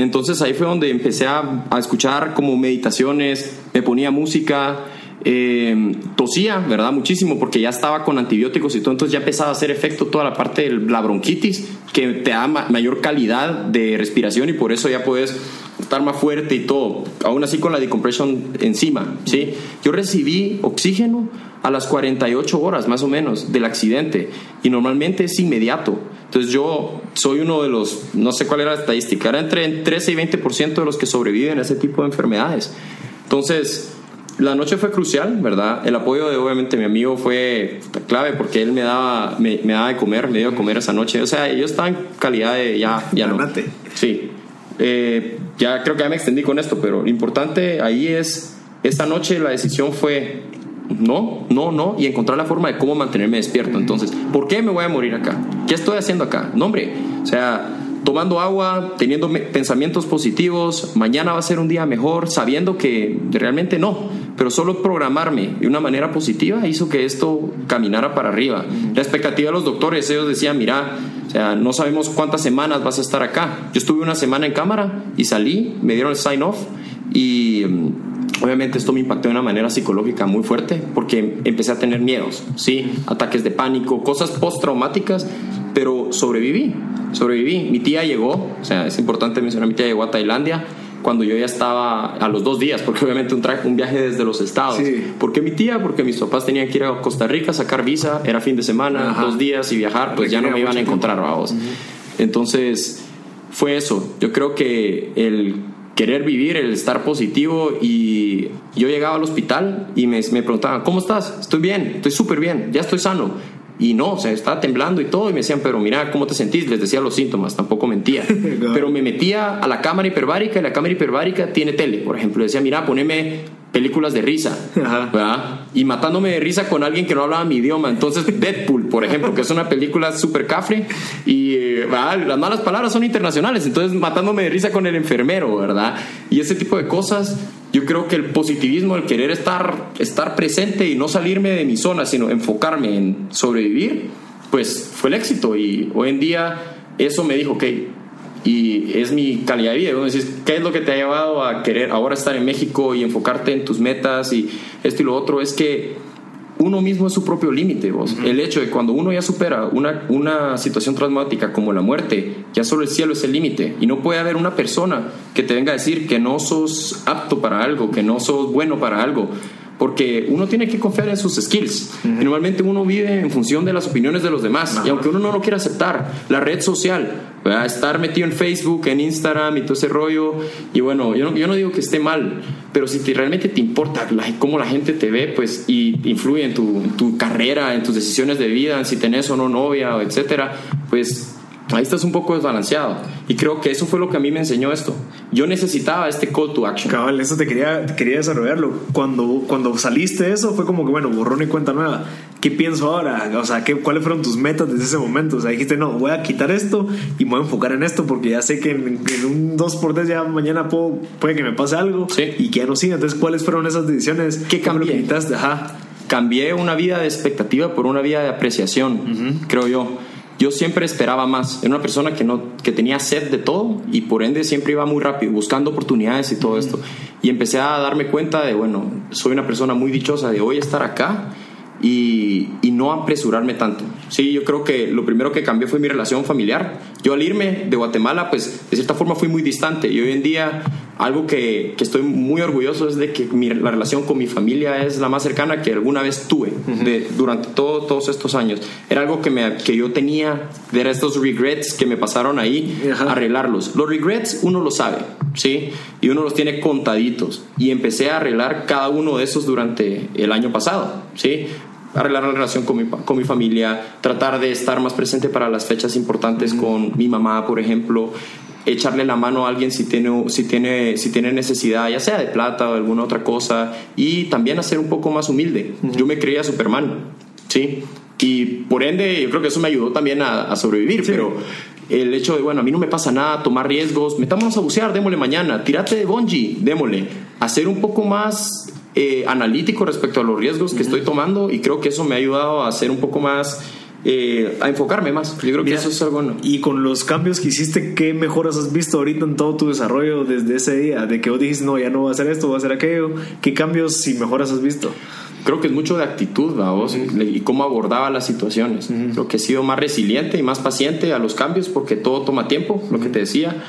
Entonces ahí fue donde empecé a, a escuchar como meditaciones, me ponía música, eh, tosía, ¿verdad? Muchísimo, porque ya estaba con antibióticos y todo, entonces ya empezaba a hacer efecto toda la parte de la bronquitis, que te da mayor calidad de respiración y por eso ya puedes estar más fuerte y todo, aún así con la decompresión encima, ¿sí? Yo recibí oxígeno a las 48 horas más o menos del accidente y normalmente es inmediato. Entonces yo soy uno de los, no sé cuál era la estadística, era entre 13 y 20% de los que sobreviven a ese tipo de enfermedades. Entonces, la noche fue crucial, ¿verdad? El apoyo de obviamente mi amigo fue clave porque él me daba, me, daba de comer, me dio de comer esa noche. O sea, yo estaba en calidad de ya, ya no. Sí. Eh, ya creo que ya me extendí con esto, pero lo importante ahí es, esta noche la decisión fue no, no, no, y encontrar la forma de cómo mantenerme despierto. Entonces, ¿por qué me voy a morir acá? ¿Qué estoy haciendo acá? No, hombre, o sea, tomando agua, teniendo pensamientos positivos, mañana va a ser un día mejor, sabiendo que realmente no, pero solo programarme de una manera positiva hizo que esto caminara para arriba. La expectativa de los doctores, ellos decían, mira, o sea, no sabemos cuántas semanas vas a estar acá. Yo estuve una semana en cámara y salí, me dieron el sign off y mm, obviamente esto me impactó de una manera psicológica muy fuerte porque empecé a tener miedos, sí, ataques de pánico, cosas postraumáticas, pero sobreviví sobreviví. Mi tía llegó, o sea, es importante mencionar, mi tía llegó a Tailandia cuando yo ya estaba a los dos días, porque obviamente un, un viaje desde los estados. ¿Por qué mi tía? Porque mis papás tenían que ir a Costa Rica, sacar visa, era fin de semana, dos días y viajar, pues ya no me iban a encontrar, vamos. Entonces, fue eso. Yo creo que el querer vivir, el estar positivo y yo llegaba al hospital y me, me preguntaban, ¿cómo estás? Estoy bien, estoy súper bien, ya estoy sano. Y no, o sea, estaba temblando y todo. Y me decían, pero mira, ¿cómo te sentís? Les decía los síntomas, tampoco mentía. pero me metía a la cámara hiperbárica y la cámara hiperbárica tiene tele, por ejemplo. Decía, mira, poneme películas de risa. Y matándome de risa con alguien que no hablaba mi idioma. Entonces, Deadpool, por ejemplo, que es una película súper cafre. Y eh, las malas palabras son internacionales. Entonces, matándome de risa con el enfermero, ¿verdad? Y ese tipo de cosas yo creo que el positivismo, el querer estar, estar presente y no salirme de mi zona, sino enfocarme en sobrevivir, pues fue el éxito. Y hoy en día eso me dijo, ok, y es mi calidad de vida. ¿qué es lo que te ha llevado a querer ahora estar en México y enfocarte en tus metas y esto y lo otro? Es que uno mismo es su propio límite, vos. El hecho de cuando uno ya supera una, una situación traumática como la muerte, ya solo el cielo es el límite. Y no puede haber una persona que te venga a decir que no sos apto para algo, que no sos bueno para algo. Porque uno tiene que confiar en sus skills. Y normalmente uno vive en función de las opiniones de los demás. Y aunque uno no lo quiera aceptar, la red social, estar metido en Facebook, en Instagram y todo ese rollo, y bueno, yo no, yo no digo que esté mal, pero si te, realmente te importa cómo la gente te ve, pues, y influye en tu, en tu carrera, en tus decisiones de vida, en si tenés o no novia, etcétera, pues ahí estás un poco desbalanceado. Y creo que eso fue lo que a mí me enseñó esto. Yo necesitaba este call to action. Cabal, eso te quería, quería desarrollarlo. Cuando, cuando saliste de eso, fue como que, bueno, borrón y cuenta nueva. ¿Qué pienso ahora? O sea, ¿qué, ¿cuáles fueron tus metas desde ese momento? O sea, dijiste, no, voy a quitar esto y me voy a enfocar en esto porque ya sé que en, un 2x3 ya mañana puedo, puede que me pase algo y que ya no siga. Entonces, ¿cuáles fueron esas decisiones? ¿Qué cambié? Ajá. Cambié una vida de expectativa por una vida de apreciación, creo yo yo siempre esperaba más. Era una persona que, no, que tenía sed de todo y por ende siempre iba muy rápido, buscando oportunidades y todo esto. Y empecé a darme cuenta de, bueno, soy una persona muy dichosa de hoy estar acá y, y, no apresurarme tanto. Sí, yo creo que lo primero que cambió fue mi relación familiar. Yo al irme de Guatemala, pues de cierta forma fui muy distante y hoy en día algo que, que estoy muy orgulloso es de que mi, la relación con mi familia es la más cercana que alguna vez tuve de, durante todo, todos estos años. Era algo que, me, que yo tenía, de estos regrets que me pasaron ahí, arreglarlos. Los regrets uno lo sabe, ¿sí? Y uno los tiene contaditos. Y empecé a arreglar cada uno de esos durante el año pasado, ¿sí? arreglar la relación con mi, con mi familia, tratar de estar más presente para las fechas importantes con mi mamá, por ejemplo, echarle la mano a alguien si tiene, si, tiene, si tiene necesidad, ya sea de plata o alguna otra cosa, y también a ser un poco más humilde. Yo me creía Superman, ¿sí? Y por ende, yo creo que eso me ayudó también a, sobrevivir, pero el hecho de, bueno, a mí no me pasa nada, tomar riesgos, metámonos a bucear, démosle mañana, tírate de bungee, démosle, hacer un poco más eh, analítico respecto a los riesgos que estoy tomando y creo que eso me ha ayudado a ser un poco más eh, a enfocarme más. Yo creo que eso es algo bueno. Y con los cambios que hiciste, ¿qué mejoras has visto ahorita en todo tu desarrollo desde ese día? De que vos dijiste, no, ya no voy a hacer esto, voy a hacer aquello. ¿Qué cambios y mejoras has visto? Creo que es mucho de actitud, vos, y cómo abordaba las situaciones. Creo que he sido más resiliente y más paciente a los cambios porque todo toma tiempo, lo que te decía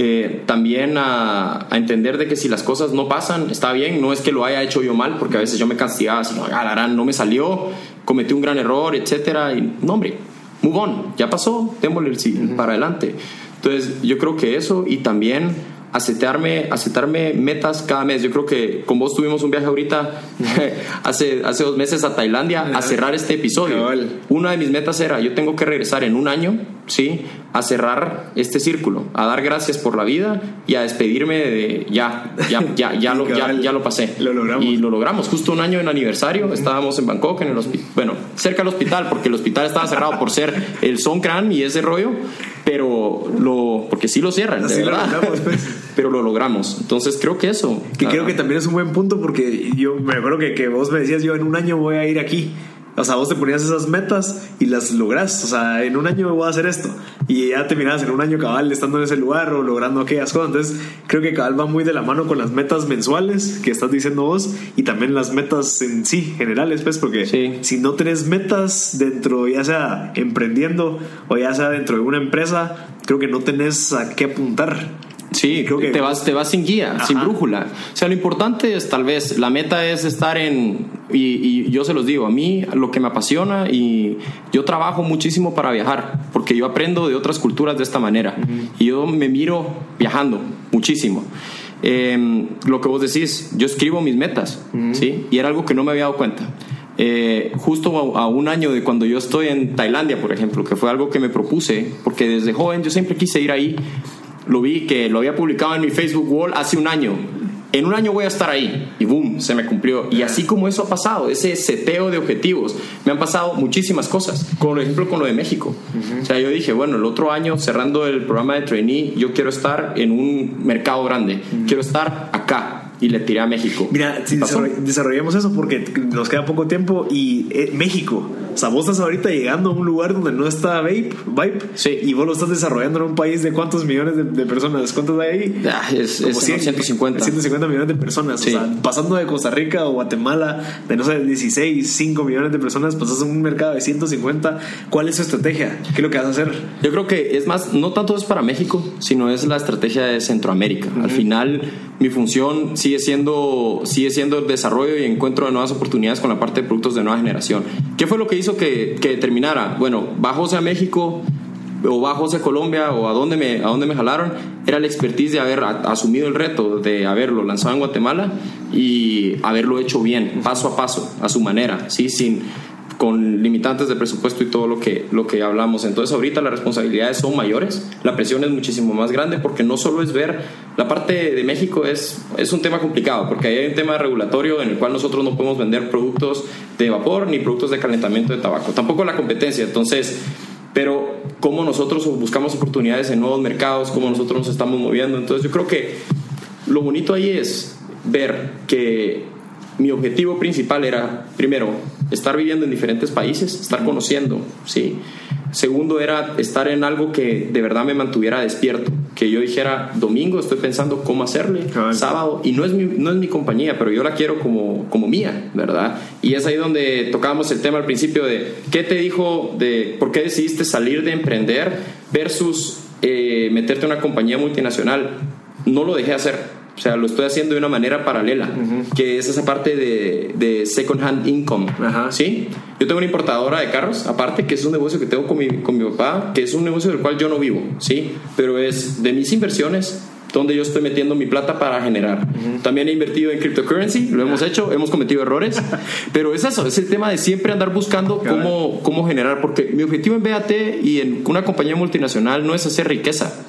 eh, también a, entender de que si las cosas no pasan, está bien, no es que lo haya hecho yo mal, porque a veces yo me castigaba así, no, no me salió, cometí un gran error, etcétera, y no, hombre, move on, ya pasó, démosle el para adelante. Entonces, yo creo que eso y también aceptarme, aceptarme metas cada mes. Yo creo que con vos tuvimos un viaje ahorita hace, hace dos meses a Tailandia a cerrar este episodio. Una de mis metas era, yo tengo que regresar en un año, ¿sí? A cerrar este círculo, a dar gracias por la vida y a despedirme de ya, ya, ya, ya, lo, ya, ya lo pasé. Lo logramos. Y lo logramos. Justo un año en aniversario, estábamos en Bangkok, en el bueno, cerca del hospital, porque el hospital estaba cerrado por ser el Songkran y ese rollo pero lo porque sí lo cierran de verdad pues. pero lo logramos entonces creo que eso que creo que también es un buen punto porque yo me acuerdo que, que vos me decías yo en un año voy a ir aquí o sea, vos te ponías esas metas y las logras. O sea, en un año voy a hacer esto. Y ya terminás en un año cabal estando en ese lugar o logrando aquellas cosas. Entonces, creo que cabal va muy de la mano con las metas mensuales que estás diciendo vos y también las metas en sí, generales, pues, porque si no tenés metas dentro, ya sea emprendiendo o ya sea dentro de una empresa, creo que no tenés a qué apuntar. Sí, creo que te vas, te vas sin guía, sin brújula. O sea, lo importante es tal vez, la meta es estar en, y, yo se los digo, a mí lo que me apasiona y yo trabajo muchísimo para viajar, porque yo aprendo de otras culturas de esta manera. Y yo me miro viajando muchísimo. Em, lo que vos decís, yo escribo mis metas, ¿sí? Y era algo que no me había dado cuenta. Eh, justo a, un año de cuando yo estoy en Tailandia, por ejemplo, que fue algo que me propuse, porque desde joven yo siempre quise ir ahí lo vi que lo había publicado en mi Facebook wall hace un año. En un año voy a estar ahí y boom, se me cumplió. Y así como eso ha pasado, ese seteo de objetivos, me han pasado muchísimas cosas. Por ejemplo, con lo de México. O sea, yo dije, bueno, el otro año, cerrando el programa de trainee, yo quiero estar en un mercado grande. Quiero estar acá y le tiré a México. Mira, si desarrollemos eso porque nos queda poco tiempo y eh, México O sea, vos estás ahorita llegando a un lugar donde no está Vape, Vibe, Sí. y vos lo estás desarrollando en un país de cuántos millones de, de personas. ¿Cuántos hay ahí? Ah, es, es 150. 150 millones de personas. Sí. O sea, pasando de Costa Rica o Guatemala, de no sé, 16, 5 millones de personas, pasas a un mercado de 150. ¿Cuál es su estrategia? ¿Qué es lo que vas a hacer? Yo creo que es más, no tanto es para México, sino es la estrategia de Centroamérica. Al final, mi función sigue siendo, sigue siendo el desarrollo y encuentro de nuevas oportunidades con la parte de productos de nueva generación. ¿Qué fue lo que hizo que, que terminara? Bueno, bajose a México o bajose a Colombia o a dónde me, a dónde me jalaron, era la expertise de haber asumido el reto, de haberlo lanzado en Guatemala y haberlo hecho bien, paso a paso, a su manera, ¿sí? sin con limitantes de presupuesto y todo lo que, lo que hablamos. Entonces ahorita las responsabilidades son mayores, la presión es muchísimo más grande porque no solo es ver, la parte de México es, es un tema complicado porque hay un tema regulatorio en el cual nosotros no podemos vender productos de vapor ni productos de calentamiento de tabaco, tampoco la competencia. Entonces, pero cómo nosotros buscamos oportunidades en nuevos mercados, cómo nosotros nos estamos moviendo. Entonces yo creo que lo bonito ahí es ver que mi objetivo principal era, primero, estar viviendo en diferentes países, estar conociendo, ¿sí? Segundo era estar en algo que de verdad me mantuviera despierto, que yo dijera, domingo estoy pensando cómo hacerle, sábado, y no es, mi, no es mi compañía, pero yo la quiero como, como mía, ¿verdad? Y es ahí donde tocábamos el tema al principio de, ¿qué te dijo de por qué decidiste salir de emprender versus eh, meterte en una compañía multinacional? No lo dejé hacer. O sea, lo estoy haciendo de una manera paralela, que es esa parte de, de second hand income. Ajá. ¿Sí? Yo tengo una importadora de carros, aparte que es un negocio que tengo con mi, con mi papá, que es un negocio del cual yo no vivo, ¿sí? Pero es de mis inversiones donde yo estoy metiendo mi plata para generar. También he invertido en cryptocurrency, lo hemos hecho, hemos cometido errores, pero es eso, es el tema de siempre andar buscando cómo, cómo generar, porque mi objetivo en BAT y en una compañía multinacional no es hacer riqueza.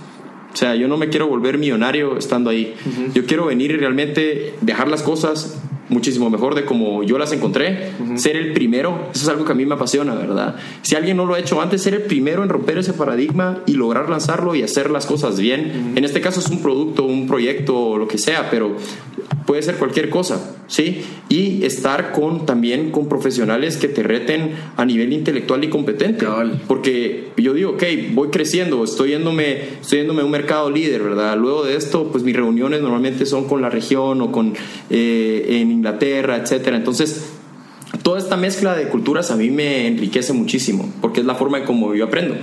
O sea, yo no me quiero volver millonario estando ahí. Yo quiero venir y realmente dejar las cosas muchísimo mejor de como yo las encontré. Ser el primero, eso es algo que a mí me apasiona, ¿verdad? Si alguien no lo ha hecho antes, ser el primero en romper ese paradigma y lograr lanzarlo y hacer las cosas bien. En este caso es un producto, un proyecto o lo que sea, pero puede ser cualquier cosa, ¿sí? Y estar con también con profesionales que te reten a nivel intelectual y competente. Cabal. Porque yo digo, ok, voy creciendo, estoy yéndome, estoy yéndome a un mercado líder, ¿verdad? Luego de esto, pues mis reuniones normalmente son con la región o con eh, en Inglaterra, etcétera. Entonces, toda esta mezcla de culturas a mí me enriquece muchísimo, porque es la forma en cómo yo aprendo.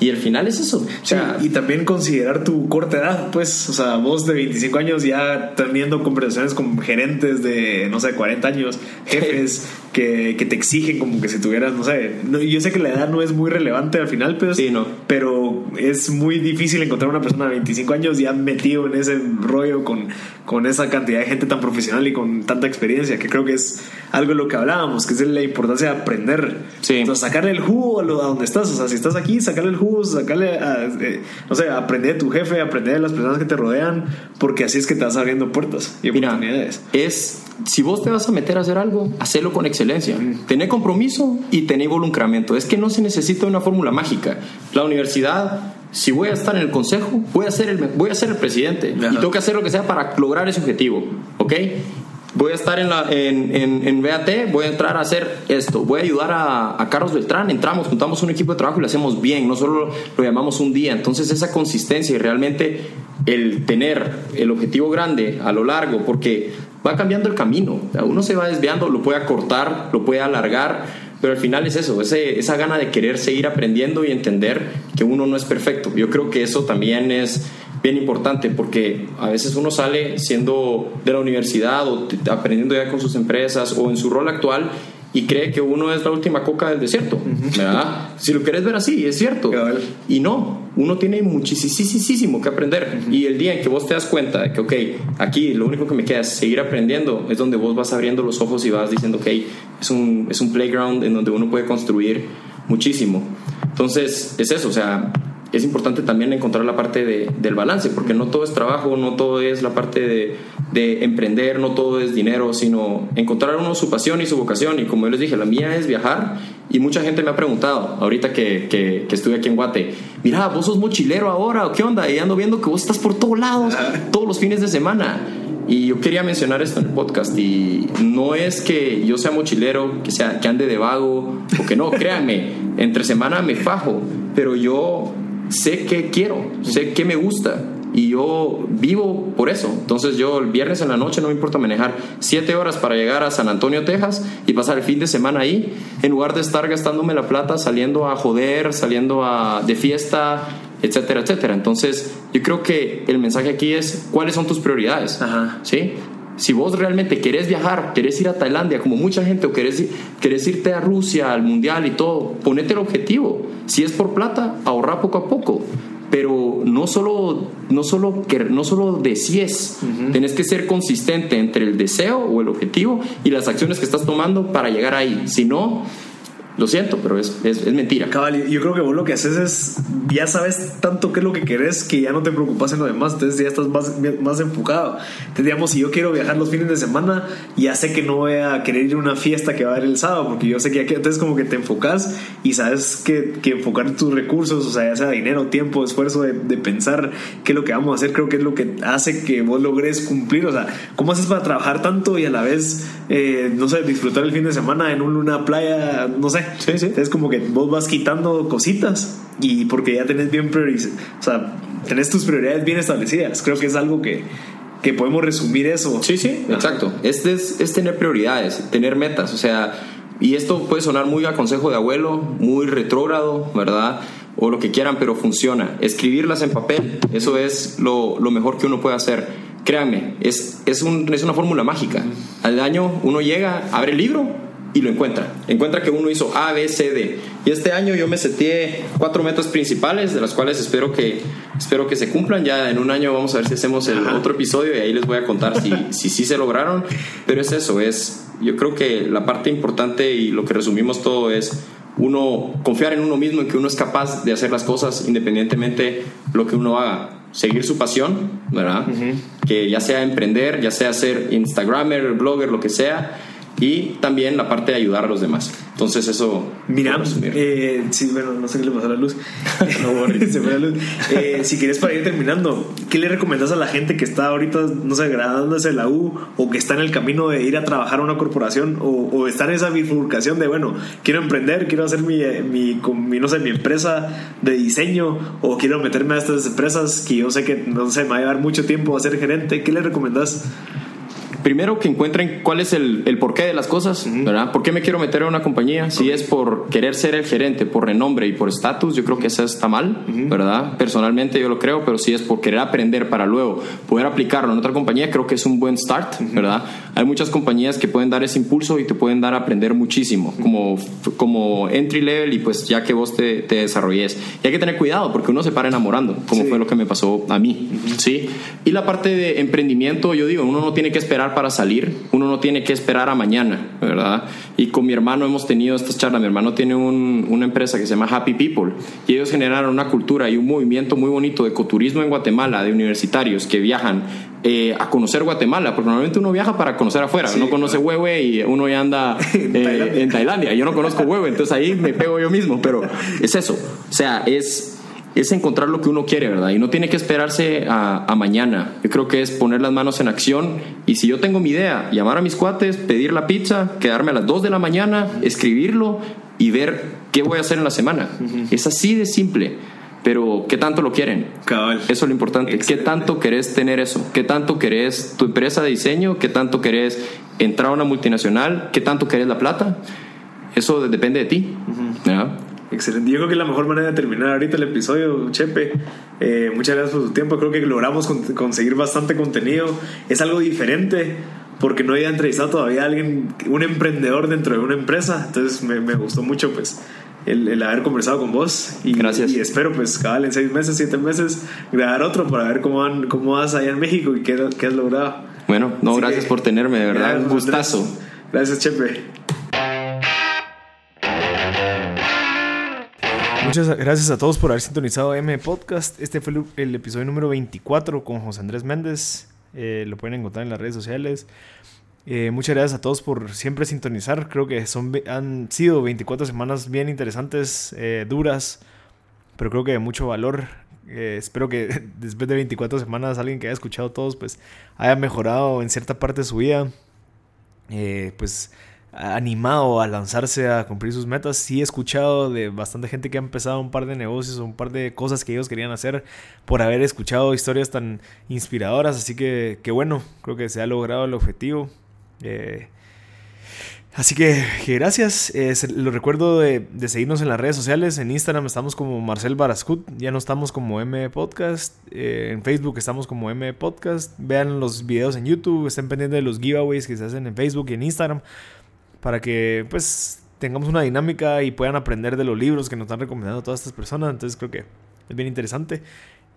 Y al final es eso. O sea, y también considerar tu corta edad, pues, o sea, vos de 25 años ya teniendo conversaciones con gerentes de, no sé, 40 años, jefes que, que te exigen como que si tuvieras, no sé, no- yo sé que la edad no es muy relevante al final, pues, Sí, no. pero es muy difícil encontrar una persona de 25 años ya metido en ese rollo con, con esa cantidad de gente tan profesional y con tanta experiencia, que creo que es algo de lo que hablábamos, que es la importancia de aprender. Sí. Sacarle el jugo a, lo, a donde estás. O sea, si estás aquí, sacarle el jugo, sacarle, a, eh, no sé, aprender de tu jefe, aprender de las personas que te rodean, porque así es que te vas abriendo puertas y Mira, oportunidades. es si vos te vas a meter a hacer algo, hacelo con excelencia. Tener compromiso y tener involucramiento. Es que no se necesita una fórmula mágica. La universidad, si voy a estar en el consejo, voy a ser el, voy a ser el presidente Ajá. y tengo que hacer lo que sea para lograr ese objetivo. ¿Ok? Voy a estar en, la, en, en, en BAT, voy a entrar a hacer esto, voy a ayudar a, a Carlos Beltrán, entramos, juntamos un equipo de trabajo y lo hacemos bien, no solo lo llamamos un día. Entonces esa consistencia y realmente el tener el objetivo grande a lo largo, porque va cambiando el camino, uno se va desviando, lo puede acortar, lo puede alargar, pero al final es eso, ese, esa gana de querer seguir aprendiendo y entender que uno no es perfecto. Yo creo que eso también es bien importante porque a veces uno sale siendo de la universidad o aprendiendo ya con sus empresas o en su rol actual y cree que uno es la última coca del desierto, ¿verdad? Si lo quieres ver así, es cierto. Y no, uno tiene muchísimo que aprender. Y el día en que vos te das cuenta de que, ok, aquí lo único que me queda es seguir aprendiendo, es donde vos vas abriendo los ojos y vas diciendo, ok, es un, es un playground en donde uno puede construir muchísimo. Entonces, es eso, o sea, es importante también encontrar la parte de- del balance, porque no todo es trabajo, no todo es la parte de, de emprender, no todo es dinero, sino encontrar uno su pasión y su vocación. Y como yo les dije, la mía es viajar. Y mucha gente me ha preguntado, ahorita que, que, que estuve aquí en Guate, mira, vos sos mochilero ahora, ¿o qué onda? Y ando viendo que vos estás por todos lados, todos los fines de semana. Y yo quería mencionar esto en el podcast y no es que yo sea mochilero, que, sea, que ande de vago o que no, créanme, entre semana me fajo, pero yo sé que quiero, sé que me gusta y yo vivo por eso. Entonces yo el viernes en la noche no me importa manejar siete horas para llegar a San Antonio, Texas y pasar el fin de semana ahí, en lugar de estar gastándome la plata saliendo a joder, saliendo a, de fiesta, etcétera, etcétera. Entonces yo creo que el mensaje aquí es cuáles son tus prioridades. Ajá. ¿Sí? Si vos realmente querés viajar, querés ir a Tailandia, como mucha gente, o querés, querés irte a Rusia, al mundial y todo, ponete el objetivo. Si es por plata, ahorra poco a poco pero no solo, no solo, no solo decides, tenés que ser consistente entre el deseo o el objetivo y las acciones que estás tomando para llegar ahí. Si no, lo siento, pero es, es, mentira. Cabal, yo creo que vos lo que haces es, ya sabes tanto qué es lo que querés que ya no te preocupas en lo demás, entonces ya estás más, más enfocado. Entonces, digamos, si yo quiero viajar los fines de semana, ya sé que no voy a querer ir a una fiesta que va a haber el sábado, porque yo sé que ya entonces como que te enfocas y sabes que, que enfocar tus recursos, o sea, ya sea dinero, tiempo, esfuerzo de, de, pensar qué es lo que vamos a hacer, creo que es lo que hace que vos logres cumplir, o sea, ¿cómo haces para trabajar tanto y a la vez, eh, no sé, disfrutar el fin de semana en una playa, no sé? Sí, sí. Es como que vos vas quitando cositas y porque ya tenés bien priorizado, o sea, tenés tus prioridades bien establecidas. Creo que es algo que, que podemos resumir eso. Sí, sí, exacto. Este es, es tener prioridades, tener metas, o sea, y esto puede sonar muy a consejo de abuelo, muy retrógrado, ¿verdad? O lo que quieran, pero funciona. Escribirlas en papel, eso es lo, lo mejor que uno puede hacer. Créanme, es, es, un, es una fórmula mágica. Al año uno llega, abre el libro y lo encuentra. Encuentra que uno hizo A, B, C, D. Y este año yo me seteé cuatro metas principales, de las cuales espero que, espero que se cumplan. Ya en un año vamos a ver si hacemos el otro episodio y ahí les voy a contar si, si sí se lograron. Pero es eso, es, yo creo que la parte importante y lo que resumimos todo es uno confiar en uno mismo, en que uno es capaz de hacer las cosas independientemente lo que uno haga. Seguir su pasión, ¿verdad? Que ya sea emprender, ya sea ser Instagramer, blogger, lo que sea y también la parte de ayudar a los demás. Entonces eso... Mira, eh, sí, bueno, no sé qué le pasó a la luz. no, Se fue la luz. Eh, si quieres para ir terminando, ¿qué le recomiendas a la gente que está ahorita, no sé, graduándose de la U o que está en el camino de ir a trabajar a una corporación o, o está en esa bifurcación de, bueno, quiero emprender, quiero hacer mi, mi, mi, no sé, mi empresa de diseño o quiero meterme a estas empresas que yo sé que, no sé, me va a llevar mucho tiempo a ser gerente? ¿Qué le recomiendas? Primero que encuentren cuál es el, el porqué de las cosas, ¿verdad? ¿Por qué me quiero meter a una compañía? Si es por querer ser el gerente, por renombre y por estatus, yo creo que eso está mal, ¿verdad? Personalmente yo lo creo, pero si es por querer aprender para luego poder aplicarlo en otra compañía, creo que es un buen start, ¿verdad? Hay muchas compañías que pueden dar ese impulso y te pueden dar a aprender muchísimo, como, como entry level y pues ya que vos te, te desarrolles. Y hay que tener cuidado porque uno se para enamorando, como fue lo que me pasó a mí, ¿sí? Y la parte de emprendimiento, yo digo, uno no tiene que esperar para salir, uno no tiene que esperar a mañana, ¿verdad? Y con mi hermano hemos tenido estas charlas, mi hermano tiene un, una empresa que se llama Happy People y ellos generaron una cultura y un movimiento muy bonito de ecoturismo en Guatemala, de universitarios que viajan eh, a conocer Guatemala, porque normalmente uno viaja para conocer afuera, sí, uno conoce claro. Huehue y uno ya anda eh, en Tailandia, yo no conozco Huehue, entonces ahí me pego yo mismo, pero es eso, o sea, es es encontrar lo que uno quiere, ¿verdad? Y no tiene que esperarse a, a, mañana. Yo creo que es poner las manos en acción. Y si yo tengo mi idea, llamar a mis cuates, pedir la pizza, quedarme a las 2 de la mañana, escribirlo y ver qué voy a hacer en la semana. Uh -huh. Es así de simple. Pero, ¿qué tanto lo quieren? Cabal. Eso es lo importante. Excelente. ¿Qué tanto querés tener eso? ¿Qué tanto querés tu empresa de diseño? ¿Qué tanto querés entrar a una multinacional? ¿Qué tanto querés la plata? Eso depende de ti. Uh -huh. Excelente. Yo creo que es la mejor manera de terminar ahorita el episodio, Chepe. Eh, muchas gracias por tu tiempo. Creo que logramos con conseguir bastante contenido. Es algo diferente porque no había entrevistado todavía a alguien, un emprendedor dentro de una empresa. Entonces me, me gustó mucho pues el, el, haber conversado con vos. Y, gracias. Y espero pues cabal en seis meses, siete meses grabar otro para ver cómo, van, cómo vas allá en México y qué, qué has logrado. Bueno, no, Así gracias que, por tenerme, de verdad. Un gustazo. Gracias, Chepe. Muchas gracias a todos por haber sintonizado M Podcast. Este fue el, episodio número 24 con José Andrés Méndez. Eh, lo pueden encontrar en las redes sociales. Eh, muchas gracias a todos por siempre sintonizar. Creo que son, han sido 24 semanas bien interesantes, eh, duras, pero creo que de mucho valor. Eh, espero que después de 24 semanas alguien que haya escuchado todos pues haya mejorado en cierta parte de su vida. Pues animado a lanzarse a cumplir sus metas. Sí he escuchado de bastante gente que ha empezado un par de negocios un par de cosas que ellos querían hacer por haber escuchado historias tan inspiradoras. Así que, que bueno, creo que se ha logrado el objetivo. Eh, así que, gracias. Eh, lo recuerdo de, seguirnos en las redes sociales. En Instagram estamos como Marcel Barascut. Ya no estamos como M Podcast. Eh, en Facebook estamos como M Podcast. Vean los videos en YouTube. Estén pendientes de los giveaways que se hacen en Facebook y en Instagram para que pues tengamos una dinámica y puedan aprender de los libros que nos están recomendando todas estas personas. Entonces creo que es bien interesante.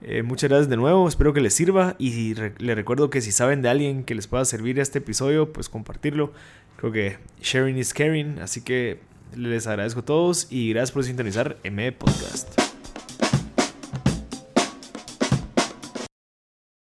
Eh, muchas gracias de nuevo, espero que les sirva y les recuerdo que si saben de alguien que les pueda servir este episodio, pues compartirlo. Creo que sharing is caring, así que les agradezco a todos y gracias por sintonizar M Podcast.